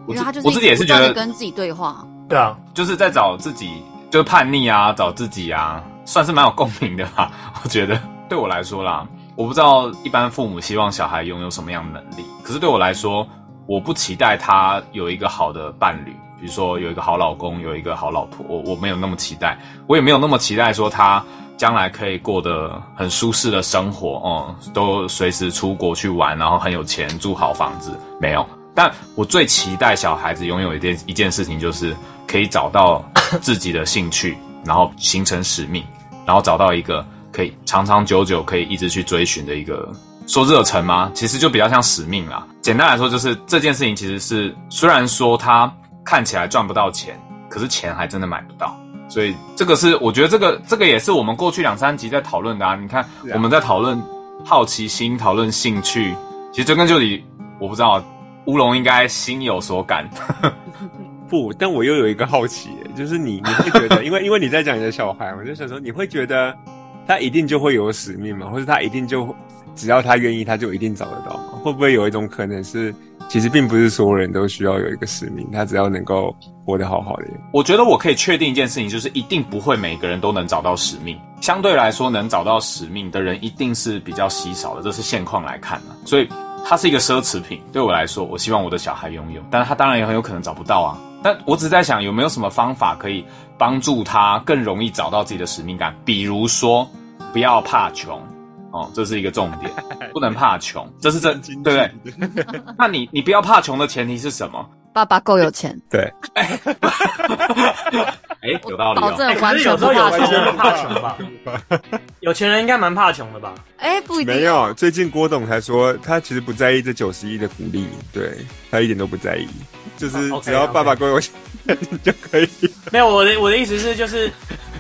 因为他就是我自己也是觉得跟自己对话。对啊，就是在找自己，就是叛逆啊，找自己啊，算是蛮有共鸣的吧？我觉得对我来说啦，我不知道一般父母希望小孩拥有什么样的能力，可是对我来说，我不期待他有一个好的伴侣，比如说有一个好老公，有一个好老婆，我我没有那么期待，我也没有那么期待说他。将来可以过得很舒适的生活，哦、都随时出国去玩，然后很有钱，住好房子，没有。但我最期待小孩子拥有一件一件事情，就是可以找到 自己的兴趣，然后形成使命，然后找到一个可以长长久久可以一直去追寻的一个，说热忱吗？其实就比较像使命啦。简单来说，就是这件事情其实是虽然说它看起来赚不到钱，可是钱还真的买不到。所以这个是我觉得这个这个也是我们过去两三集在讨论的啊。你看我们在讨论好奇心，讨论兴趣，其实追根究底，我不知道乌龙应该心有所感。不，但我又有一个好奇，就是你你会觉得，因为因为你在讲你的小孩，我就想说，你会觉得他一定就会有使命吗？或者他一定就只要他愿意，他就一定找得到吗？会不会有一种可能是，其实并不是所有人都需要有一个使命，他只要能够活得好好的。我觉得我可以确定一件事情，就是一定不会每个人都能找到使命。相对来说，能找到使命的人一定是比较稀少的，这是现况来看的。所以它是一个奢侈品。对我来说，我希望我的小孩拥有，但是他当然也很有可能找不到啊。但我只在想，有没有什么方法可以帮助他更容易找到自己的使命感？比如说，不要怕穷。哦，这是一个重点，不能怕穷，这是真，对不对？那你你不要怕穷的前提是什么？爸爸够有钱。对。哎，有道理哦。保证完全有时候有钱人怕穷吧？有钱人应该蛮怕穷的吧？哎，不一定。没有，最近郭董才说，他其实不在意这九十亿的鼓励，对，他一点都不在意，就是只要爸爸够有钱就可以。没有，我的我的意思是就是。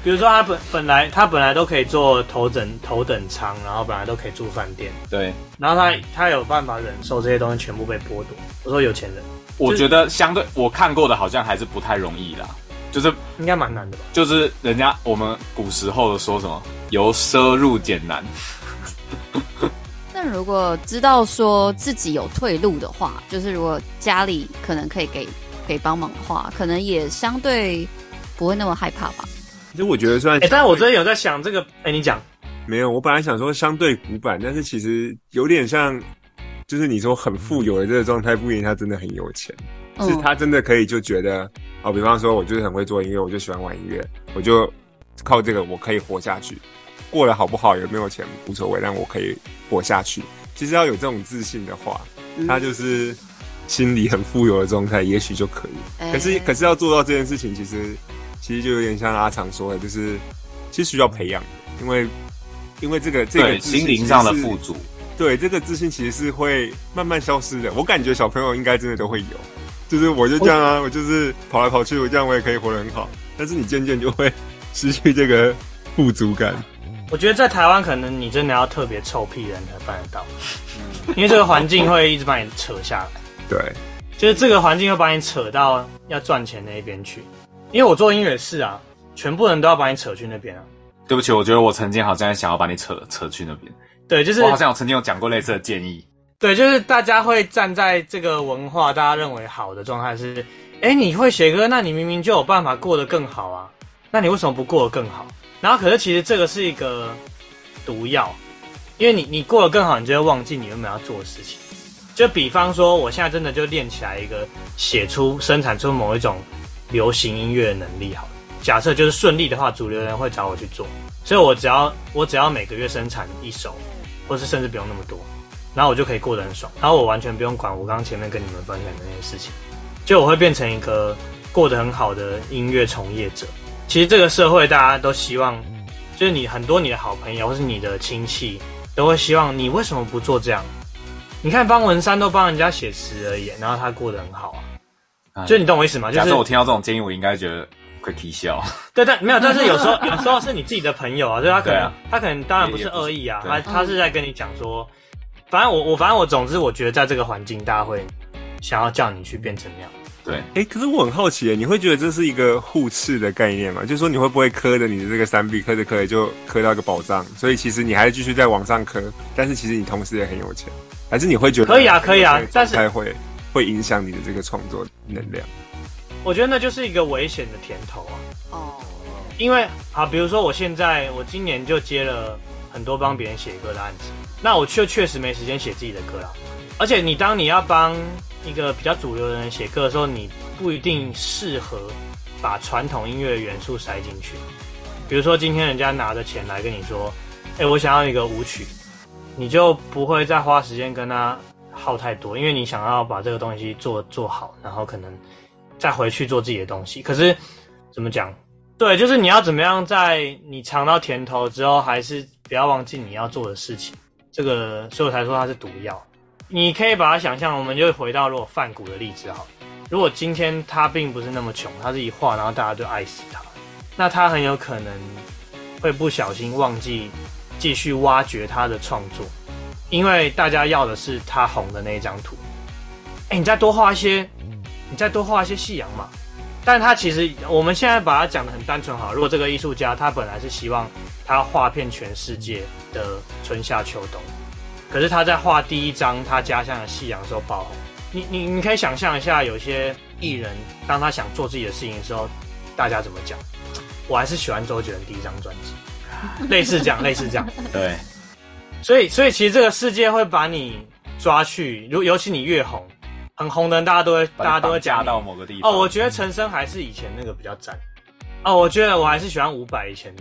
比如说，他本本来他本来都可以坐头等头等舱，然后本来都可以住饭店，对。然后他他有办法忍受这些东西全部被剥夺。我说有钱人，我觉得相对我看过的好像还是不太容易啦，就是应该蛮难的吧？就是人家我们古时候的说什么由奢入俭难。但如果知道说自己有退路的话，就是如果家里可能可以给给帮忙的话，可能也相对不会那么害怕吧。其实我觉得算，哎，但是我最近有在想这个，哎，你讲，没有，我本来想说相对古板，但是其实有点像，就是你说很富有的这个状态，不一定他真的很有钱，嗯、是他真的可以就觉得，哦，比方说我就是很会做音乐，我就喜欢玩音乐，我就靠这个我可以活下去，过得好不好有没有钱无所谓，但我可以活下去。其实要有这种自信的话，嗯、他就是心里很富有的状态，也许就可以。欸、可是可是要做到这件事情，其实。其实就有点像阿长说的，就是其实需要培养的，因为因为这个这个心灵上的富足，对这个自信其实是会慢慢消失的。我感觉小朋友应该真的都会有，就是我就这样啊，我，就是跑来跑去，我这样我也可以活得很好。但是你渐渐就会 失去这个富足感。我觉得在台湾可能你真的要特别臭屁人才办得到，因为这个环境会一直把你扯下来。对，就是这个环境会把你扯到要赚钱那一边去。因为我做音乐是啊，全部人都要把你扯去那边啊。对不起，我觉得我曾经好像想要把你扯扯去那边。对，就是我好像有曾经有讲过类似的建议。对，就是大家会站在这个文化大家认为好的状态是，哎，你会写歌，那你明明就有办法过得更好啊，那你为什么不过得更好？然后可是其实这个是一个毒药，因为你你过得更好，你就会忘记你原本要做的事情。就比方说，我现在真的就练起来一个写出生产出某一种。流行音乐的能力好了，假设就是顺利的话，主流人会找我去做，所以我只要我只要每个月生产一首，或是甚至不用那么多，然后我就可以过得很爽，然后我完全不用管我刚刚前面跟你们分享的那些事情，就我会变成一个过得很好的音乐从业者。其实这个社会大家都希望，就是你很多你的好朋友或是你的亲戚都会希望你为什么不做这样？你看方文山都帮人家写词而已，然后他过得很好啊。就你懂我意思吗？就是我听到这种建议，我应该觉得会啼笑。对，但没有，但是有时候有时候是你自己的朋友啊，所以他可能、啊、他可能当然不是恶意啊，他他是在跟你讲说，反正我我反正我总之我觉得在这个环境，大家会想要叫你去变成那样。对，哎、欸，可是我很好奇，你会觉得这是一个互斥的概念吗？就是说你会不会磕着你的这个三 B，磕着磕着就磕到一个宝藏，所以其实你还是继续在往上磕，但是其实你同时也很有钱，还是你会觉得可以啊，可以啊，但是会。会影响你的这个创作能量，我觉得那就是一个危险的甜头啊。哦，因为好，比如说我现在我今年就接了很多帮别人写歌的案子，那我确确实没时间写自己的歌了。而且你当你要帮一个比较主流的人写歌的时候，你不一定适合把传统音乐的元素塞进去。比如说今天人家拿着钱来跟你说，哎，我想要一个舞曲，你就不会再花时间跟他。耗太多，因为你想要把这个东西做做好，然后可能再回去做自己的东西。可是怎么讲？对，就是你要怎么样在你尝到甜头之后，还是不要忘记你要做的事情。这个，所以我才说它是毒药。你可以把它想象，我们就回到如果梵谷的例子好，如果今天他并不是那么穷，他是一画，然后大家就爱死他，那他很有可能会不小心忘记继续挖掘他的创作。因为大家要的是他红的那一张图，哎，你再多画一些，你再多画一些夕阳嘛。但他其实我们现在把它讲的很单纯好，如果这个艺术家他本来是希望他画遍全世界的春夏秋冬，可是他在画第一张他家乡的夕阳的时候爆红，你你你可以想象一下，有些艺人当他想做自己的事情的时候，大家怎么讲？我还是喜欢周杰伦第一张专辑，类似这样，类似这样。对，所以所以其实这个世界会把你抓去，如尤其你越红，很红的人，大家都会大家都会加到某个地方。哦，我觉得陈升还是以前那个比较赞。哦，我觉得我还是喜欢伍佰以前，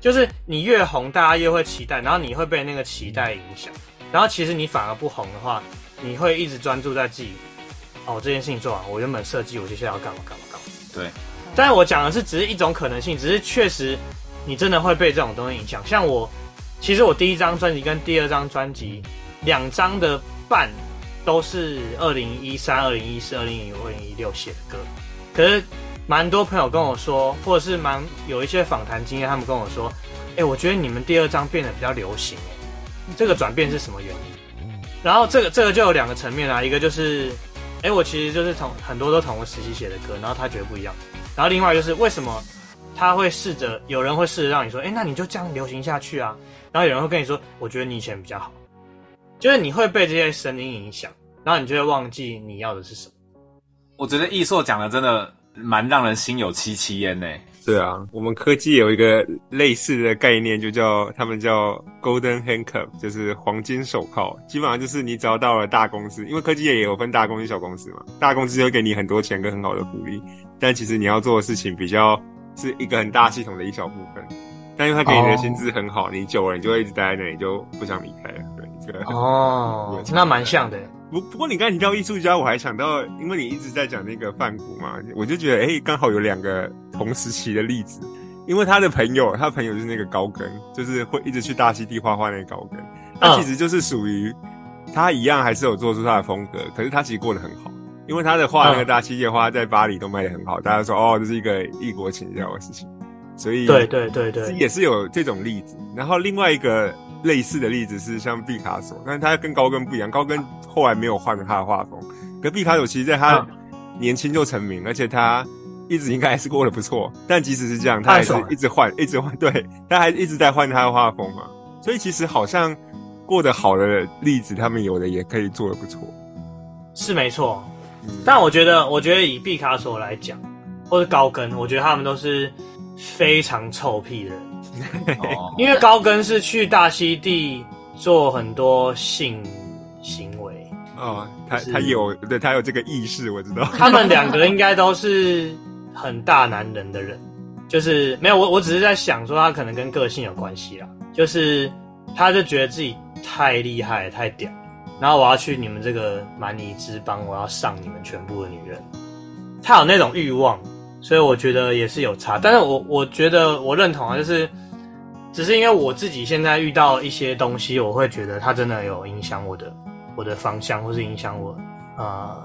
就是你越红，大家越会期待，然后你会被那个期待影响，然后其实你反而不红的话，你会一直专注在自己。哦，这件事情做完，我原本设计我接下来要干嘛干嘛干嘛。对。但是我讲的是只是一种可能性，只是确实你真的会被这种东西影响。像我，其实我第一张专辑跟第二张专辑两张的半都是二零一三、二零一四、二零一五、二零一六写的歌，可是蛮多朋友跟我说，或者是蛮有一些访谈经验，他们跟我说，哎、我觉得你们第二张变得比较流行，这个转变是什么原因？然后这个这个就有两个层面啦，一个就是，哎、我其实就是同很多都同个时期写的歌，然后他觉得不一样。然后另外就是为什么他会试着有人会试着让你说，哎，那你就这样流行下去啊。然后有人会跟你说，我觉得你以前比较好，就是你会被这些声音影响，然后你就会忘记你要的是什么。我觉得易硕讲的真的蛮让人心有戚戚焉呢。对啊，我们科技有一个类似的概念，就叫他们叫 Golden Handcuff，就是黄金手铐。基本上就是你只要到了大公司，因为科技业也有分大公司、小公司嘛，大公司会给你很多钱跟很好的福利。但其实你要做的事情比较是一个很大系统的一小部分，但因为他给你的薪资很好，oh. 你久了你就会一直待在那里，就不想离开了。哦，那蛮像的。不不过你刚才提到艺术家，我还想到，因为你一直在讲那个梵谷嘛，我就觉得哎，刚好有两个同时期的例子。因为他的朋友，他的朋友就是那个高更，就是会一直去大溪地画画那个高更，他其实就是属于他一样还是有做出他的风格，可是他其实过得很好。因为他的画，那个大溪地花在巴黎都卖得很好，大家说哦，这是一个异国情调的事情，所以对对对对，也是有这种例子。然后另外一个类似的例子是像毕卡索，但是他跟高更不一样，高更后来没有换他的画风，可毕卡索其实在他年轻就成名，而且他一直应该还是过得不错。但即使是这样，他还是一直换，一直换，对，他还一直在换他的画风嘛。所以其实好像过得好的例子，他们有的也可以做得不错，是没错。但我觉得，我觉得以毕卡索来讲，或者高更，我觉得他们都是非常臭屁的人，因为高更是去大溪地做很多性行为。哦，他他有，对，他有这个意识，我知道。他们两个应该都是很大男人的人，就是没有我，我只是在想说，他可能跟个性有关系啦，就是他就觉得自己太厉害，太屌。然后我要去你们这个蛮尼之邦，我要上你们全部的女人，他有那种欲望，所以我觉得也是有差。但是我我觉得我认同啊，就是只是因为我自己现在遇到一些东西，我会觉得它真的有影响我的我的方向，或是影响我呃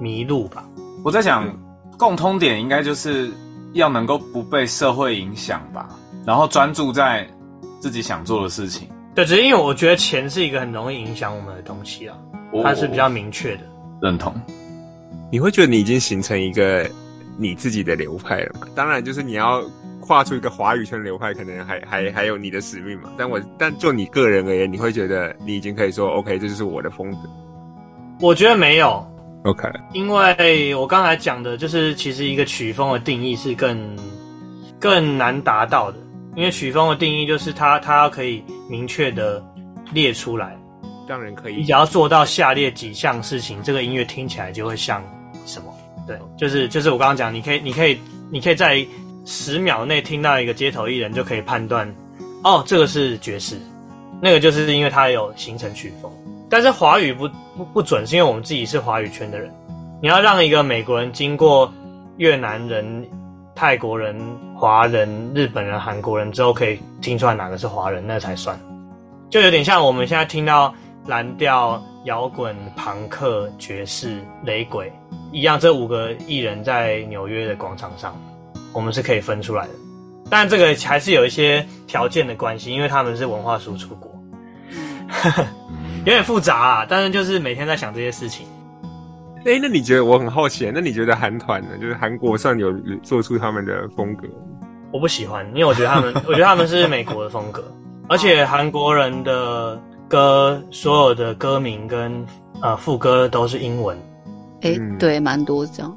迷路吧。我在想，共通点应该就是要能够不被社会影响吧，然后专注在自己想做的事情。对，只是因为我觉得钱是一个很容易影响我们的东西啊，它是比较明确的。认同。你会觉得你已经形成一个你自己的流派了吗？当然，就是你要画出一个华语圈流派，可能还还还有你的使命嘛。但我但就你个人而言，你会觉得你已经可以说 OK，这就是我的风格。我觉得没有 OK，因为我刚才讲的就是其实一个曲风的定义是更更难达到的。因为曲风的定义就是它，它可以明确的列出来。当然可以。你只要做到下列几项事情，这个音乐听起来就会像什么？对，就是就是我刚刚讲，你可以，你可以，你可以在十秒内听到一个街头艺人，就可以判断，哦，这个是爵士，那个就是因为它有形成曲风。但是华语不不不准，是因为我们自己是华语圈的人，你要让一个美国人经过越南人。泰国人、华人、日本人、韩国人之后，可以听出来哪个是华人，那才算。就有点像我们现在听到蓝调、摇滚、朋克、爵士、雷鬼一样，这五个艺人在纽约的广场上，我们是可以分出来的。但这个还是有一些条件的关系，因为他们是文化输出国，有点复杂啊。但是就是每天在想这些事情。哎、欸，那你觉得我很好奇，那你觉得韩团呢？就是韩国算有做出他们的风格？我不喜欢，因为我觉得他们，我觉得他们是美国的风格，而且韩国人的歌，所有的歌名跟呃副歌都是英文，哎、对，蛮多这样。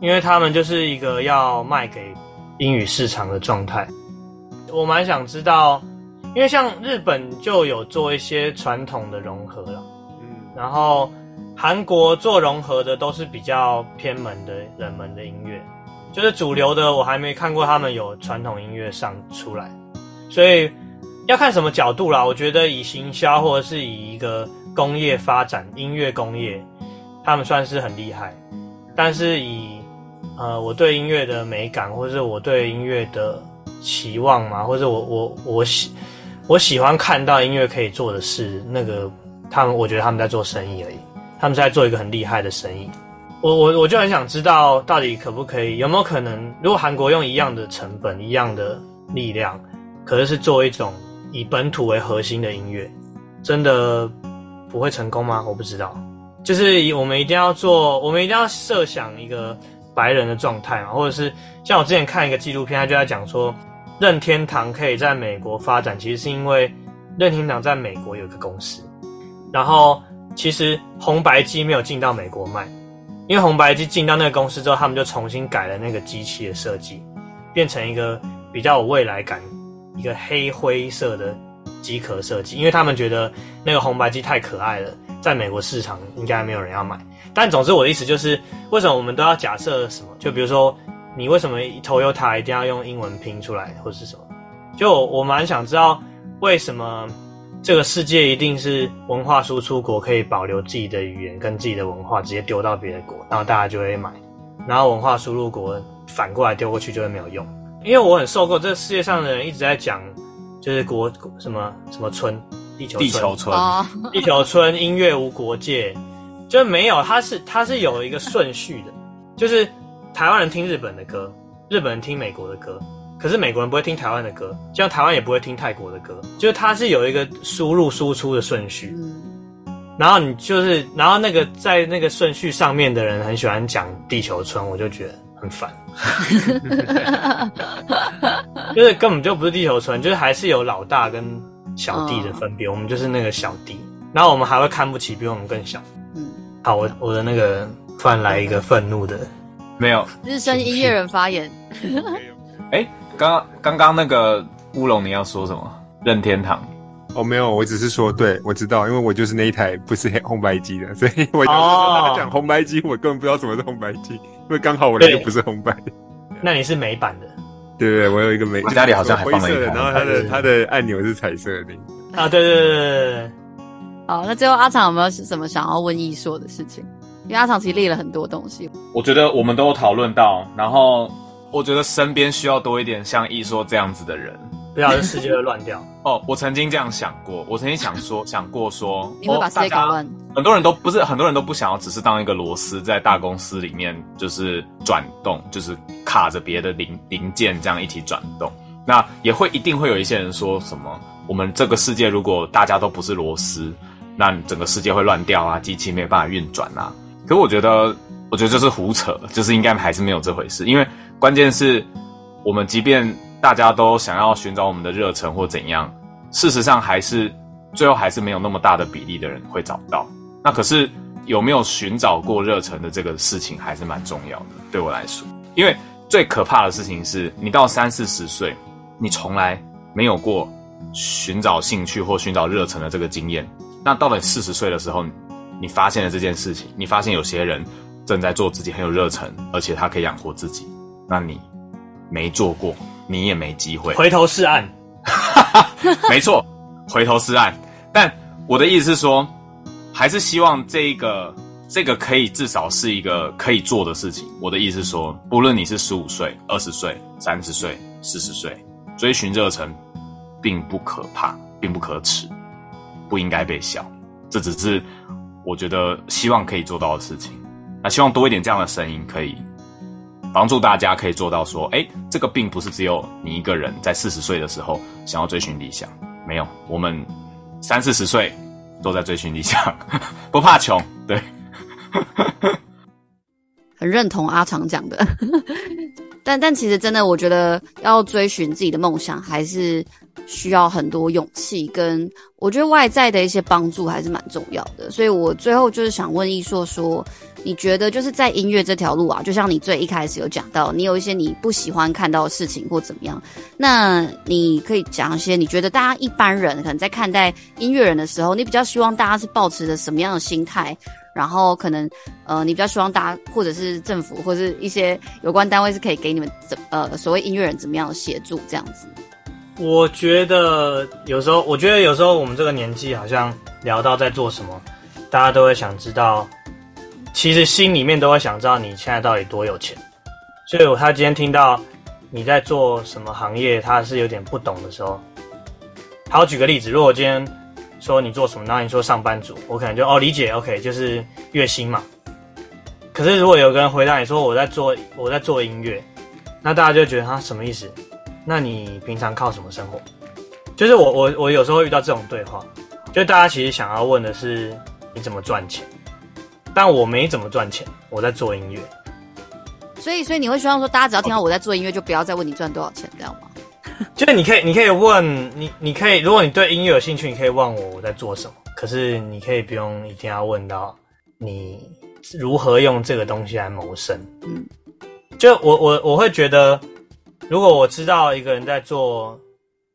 因为他们就是一个要卖给英语市场的状态。我蛮想知道，因为像日本就有做一些传统的融合了，嗯，然后韩国做融合的都是比较偏门的冷门的音乐，就是主流的我还没看过他们有传统音乐上出来，所以要看什么角度啦。我觉得以行销或者是以一个工业发展，音乐工业，他们算是很厉害，但是以呃我对音乐的美感，或者是我对音乐的。期望嘛，或者我我我喜我喜欢看到音乐可以做的事，那个他们我觉得他们在做生意而已，他们在做一个很厉害的生意。我我我就很想知道，到底可不可以，有没有可能，如果韩国用一样的成本、一样的力量，可是是做一种以本土为核心的音乐，真的不会成功吗？我不知道。就是我们一定要做，我们一定要设想一个白人的状态嘛，或者是像我之前看一个纪录片，他就在讲说。任天堂可以在美国发展，其实是因为任天堂在美国有一个公司，然后其实红白机没有进到美国卖，因为红白机进到那个公司之后，他们就重新改了那个机器的设计，变成一个比较有未来感、一个黑灰色的机壳设计，因为他们觉得那个红白机太可爱了，在美国市场应该没有人要买。但总之我的意思就是，为什么我们都要假设什么？就比如说。你为什么 Toyota 一定要用英文拼出来，或是什么？就我，蛮想知道，为什么这个世界一定是文化输出国可以保留自己的语言跟自己的文化，直接丢到别的国，然后大家就会买；然后文化输入国反过来丢过去就会没有用。因为我很受够这世界上的人一直在讲，就是国什么什么村，地球村，地球村，地球村，音乐无国界，就没有，它是它是有一个顺序的，就是。台湾人听日本的歌，日本人听美国的歌，可是美国人不会听台湾的歌，就像台湾也不会听泰国的歌，就是它是有一个输入输出的顺序。嗯，然后你就是，然后那个在那个顺序上面的人很喜欢讲地球村，我就觉得很烦。就是根本就不是地球村，就是还是有老大跟小弟的分别，哦、我们就是那个小弟，然后我们还会看不起比我们更小。嗯，好，我我的那个突然来一个愤怒的。没有，日升音乐人发言。哎，刚刚刚刚那个乌龙，你要说什么？任天堂？哦，没有，我只是说，对，我知道，因为我就是那一台不是红白机的，所以我就他讲红白机，我根本不知道什么是红白机，因为刚好我那个不是红白。那你是美版的？对对，我有一个美，家里好像还放了一台，然后它的它的按钮是彩色的。啊，对对对对对。好，那最后阿长有没有什么想要问艺硕的事情？因为阿长其实列了很多东西，我觉得我们都有讨论到，然后我觉得身边需要多一点像艺硕这样子的人，不要让世界会乱掉。哦，我曾经这样想过，我曾经想说想过说，你会把世界搞乱。很多人都不是，很多人都不想要，只是当一个螺丝在大公司里面就是转动，就是卡着别的零零件这样一起转动。那也会一定会有一些人说什么，我们这个世界如果大家都不是螺丝，那整个世界会乱掉啊，机器没有办法运转啊。可是我觉得，我觉得这是胡扯，就是应该还是没有这回事。因为关键是，我们即便大家都想要寻找我们的热忱或怎样，事实上还是最后还是没有那么大的比例的人会找到。那可是有没有寻找过热忱的这个事情，还是蛮重要的，对我来说。因为最可怕的事情是，你到三四十岁，你从来没有过寻找兴趣或寻找热忱的这个经验，那到了四十岁的时候。你发现了这件事情，你发现有些人正在做自己很有热忱，而且他可以养活自己，那你没做过，你也没机会。回头是岸，没错，回头是岸。但我的意思是说，还是希望这一个这个可以至少是一个可以做的事情。我的意思是说，不论你是十五岁、二十岁、三十岁、四十岁，追寻热忱并不可怕，并不可耻，不应该被笑。这只是。我觉得希望可以做到的事情，那希望多一点这样的声音，可以帮助大家可以做到说，哎，这个并不是只有你一个人在四十岁的时候想要追寻理想，没有，我们三四十岁都在追寻理想，不怕穷，对，很认同阿长讲的，但但其实真的，我觉得要追寻自己的梦想，还是需要很多勇气，跟我觉得外在的一些帮助还是蛮重要的。所以我最后就是想问易硕说，你觉得就是在音乐这条路啊，就像你最一开始有讲到，你有一些你不喜欢看到的事情或怎么样，那你可以讲一些你觉得大家一般人可能在看待音乐人的时候，你比较希望大家是保持着什么样的心态？然后可能呃，你比较希望大家或者是政府或者是一些有关单位是可以给你们怎呃所谓音乐人怎么样的协助这样子。我觉得有时候，我觉得有时候我们这个年纪好像聊到在做什么，大家都会想知道，其实心里面都会想知道你现在到底多有钱。所以他今天听到你在做什么行业，他是有点不懂的时候。好，举个例子，如果我今天说你做什么，然后你说上班族，我可能就哦理解，OK，就是月薪嘛。可是如果有个人回答你说我在做我在做音乐，那大家就觉得他什么意思？那你平常靠什么生活？就是我我我有时候会遇到这种对话，就大家其实想要问的是你怎么赚钱，但我没怎么赚钱，我在做音乐。所以所以你会希望说，大家只要听到我在做音乐，就不要再问你赚多少钱，这样吗？就是你可以你可以问你你可以，如果你对音乐有兴趣，你可以问我我在做什么。可是你可以不用一定要问到你如何用这个东西来谋生。嗯，就我我我会觉得。如果我知道一个人在做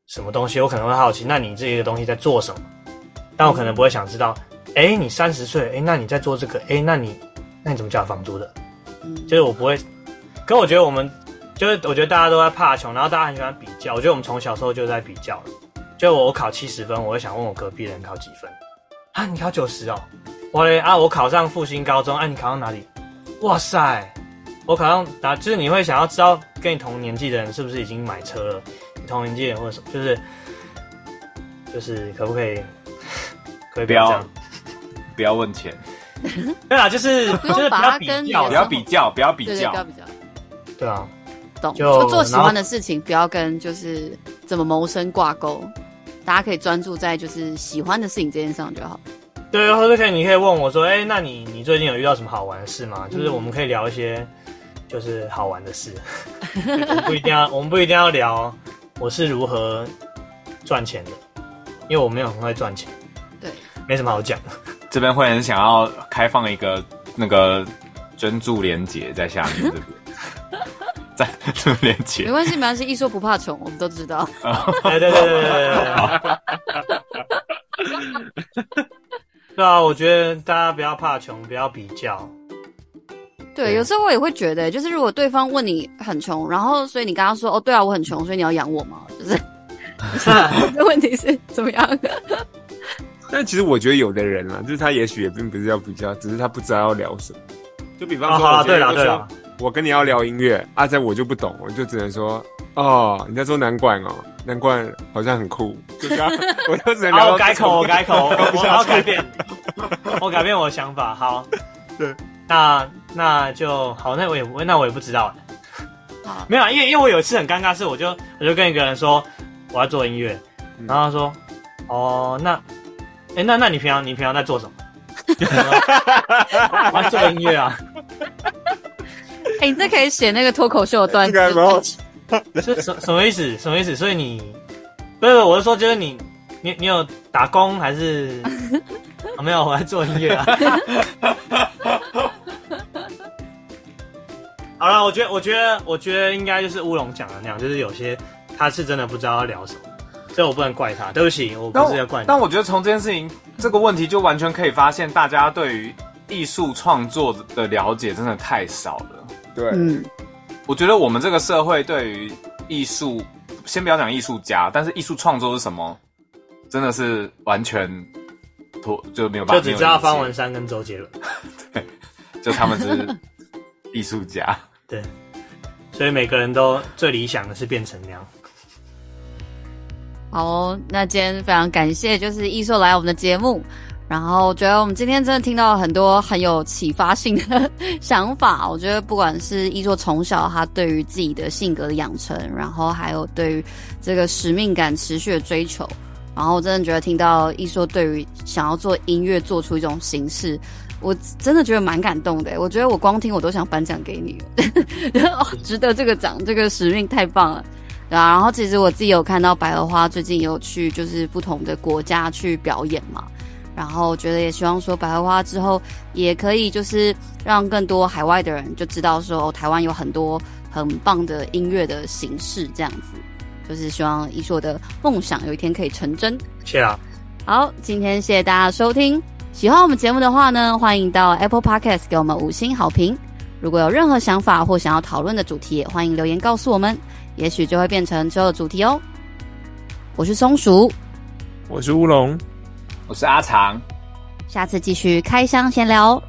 什么东西，我可能会好奇，那你这一个东西在做什么？但我可能不会想知道，哎、欸，你三十岁，哎、欸，那你在做这个，哎、欸，那你那你怎么交房租的？嗯，就是我不会。可我觉得我们就是，我觉得大家都在怕穷，然后大家很喜欢比较。我觉得我们从小时候就在比较了。就我考七十分，我会想问我隔壁人考几分？啊，你考九十哦？我嘞啊，我考上复兴高中，哎、啊，你考上哪里？哇塞！我可能打？就是你会想要知道跟你同年纪的人是不是已经买车了？同年纪人或者什么，就是就是可不可以？可以不要这样，不要问钱。对啊，就是就是不要比较，不要比较，不要比较，不要比较。对啊，懂。就做喜欢的事情，不要跟就是怎么谋生挂钩。大家可以专注在就是喜欢的事情这件事上就好。对，或者可以，你可以问我说：“哎，那你你最近有遇到什么好玩的事吗？”就是我们可以聊一些。就是好玩的事，我们不一定要，我们不一定要聊我是如何赚钱的，因为我没有很会赚钱，对，没什么好讲。的。这边会很想要开放一个那个捐助连结在下面这边，在这连结，没关系，没关系，一说不怕穷，我们都知道。对对对对对对，对啊，我觉得大家不要怕穷，不要比较。对，有时候我也会觉得，就是如果对方问你很穷，然后所以你跟他说哦，对啊，我很穷，所以你要养我吗？就是，这问题是怎么样的？但其实我觉得有的人啊，就是他也许也并不是要比较，只是他不知道要聊什么。就比方说，啊、对了对了，我跟你要聊音乐，阿、啊、在我就不懂，我就只能说哦，你在说南管哦，南管好像很酷，就这样，我就只能聊。我改口，我改口，我要改变，我改变我的想法，好，对。那那就好，那我也不，那我也不知道了。好 没有，因为因为我有一次很尴尬，是我就我就跟一个人说我要做音乐，嗯、然后他说哦，那哎、欸、那那你平常你平常在做什么？我要做音乐啊。哎、欸，你这可以写那个脱口秀的段子。是什什么意思？什么意思？所以你不是，我是说，就是你你你有打工还是？啊、没有，我在做音乐啊。好了，我觉得，我觉得，我觉得应该就是乌龙讲的那样，就是有些他是真的不知道要聊什么，所以我不能怪他。对不起，我不是要怪你。但我觉得从这件事情这个问题，就完全可以发现，大家对于艺术创作的了解真的太少了。对，嗯，我觉得我们这个社会对于艺术，先不要讲艺术家，但是艺术创作是什么，真的是完全脱就没有办法，就只知道方文山跟周杰伦，对，就他们是艺术家。对，所以每个人都最理想的是变成那样。好，那今天非常感谢，就是易硕来我们的节目，然后我觉得我们今天真的听到很多很有启发性的想法。我觉得不管是艺硕从小他对于自己的性格的养成，然后还有对于这个使命感持续的追求，然后我真的觉得听到易硕对于想要做音乐做出一种形式。我真的觉得蛮感动的，我觉得我光听我都想颁奖给你，值得这个奖，这个使命太棒了。对啊，然后其实我自己有看到百合花最近有去就是不同的国家去表演嘛，然后觉得也希望说百合花之后也可以就是让更多海外的人就知道说台湾有很多很棒的音乐的形式，这样子就是希望艺硕的梦想有一天可以成真。谢啊。好，今天谢谢大家收听，喜欢我们节目的话呢，欢迎到 Apple Podcast 给我们五星好评。如果有任何想法或想要讨论的主题，也欢迎留言告诉我们。也许就会变成之后的主题哦。我是松鼠，我是乌龙，我是阿长，下次继续开箱闲聊。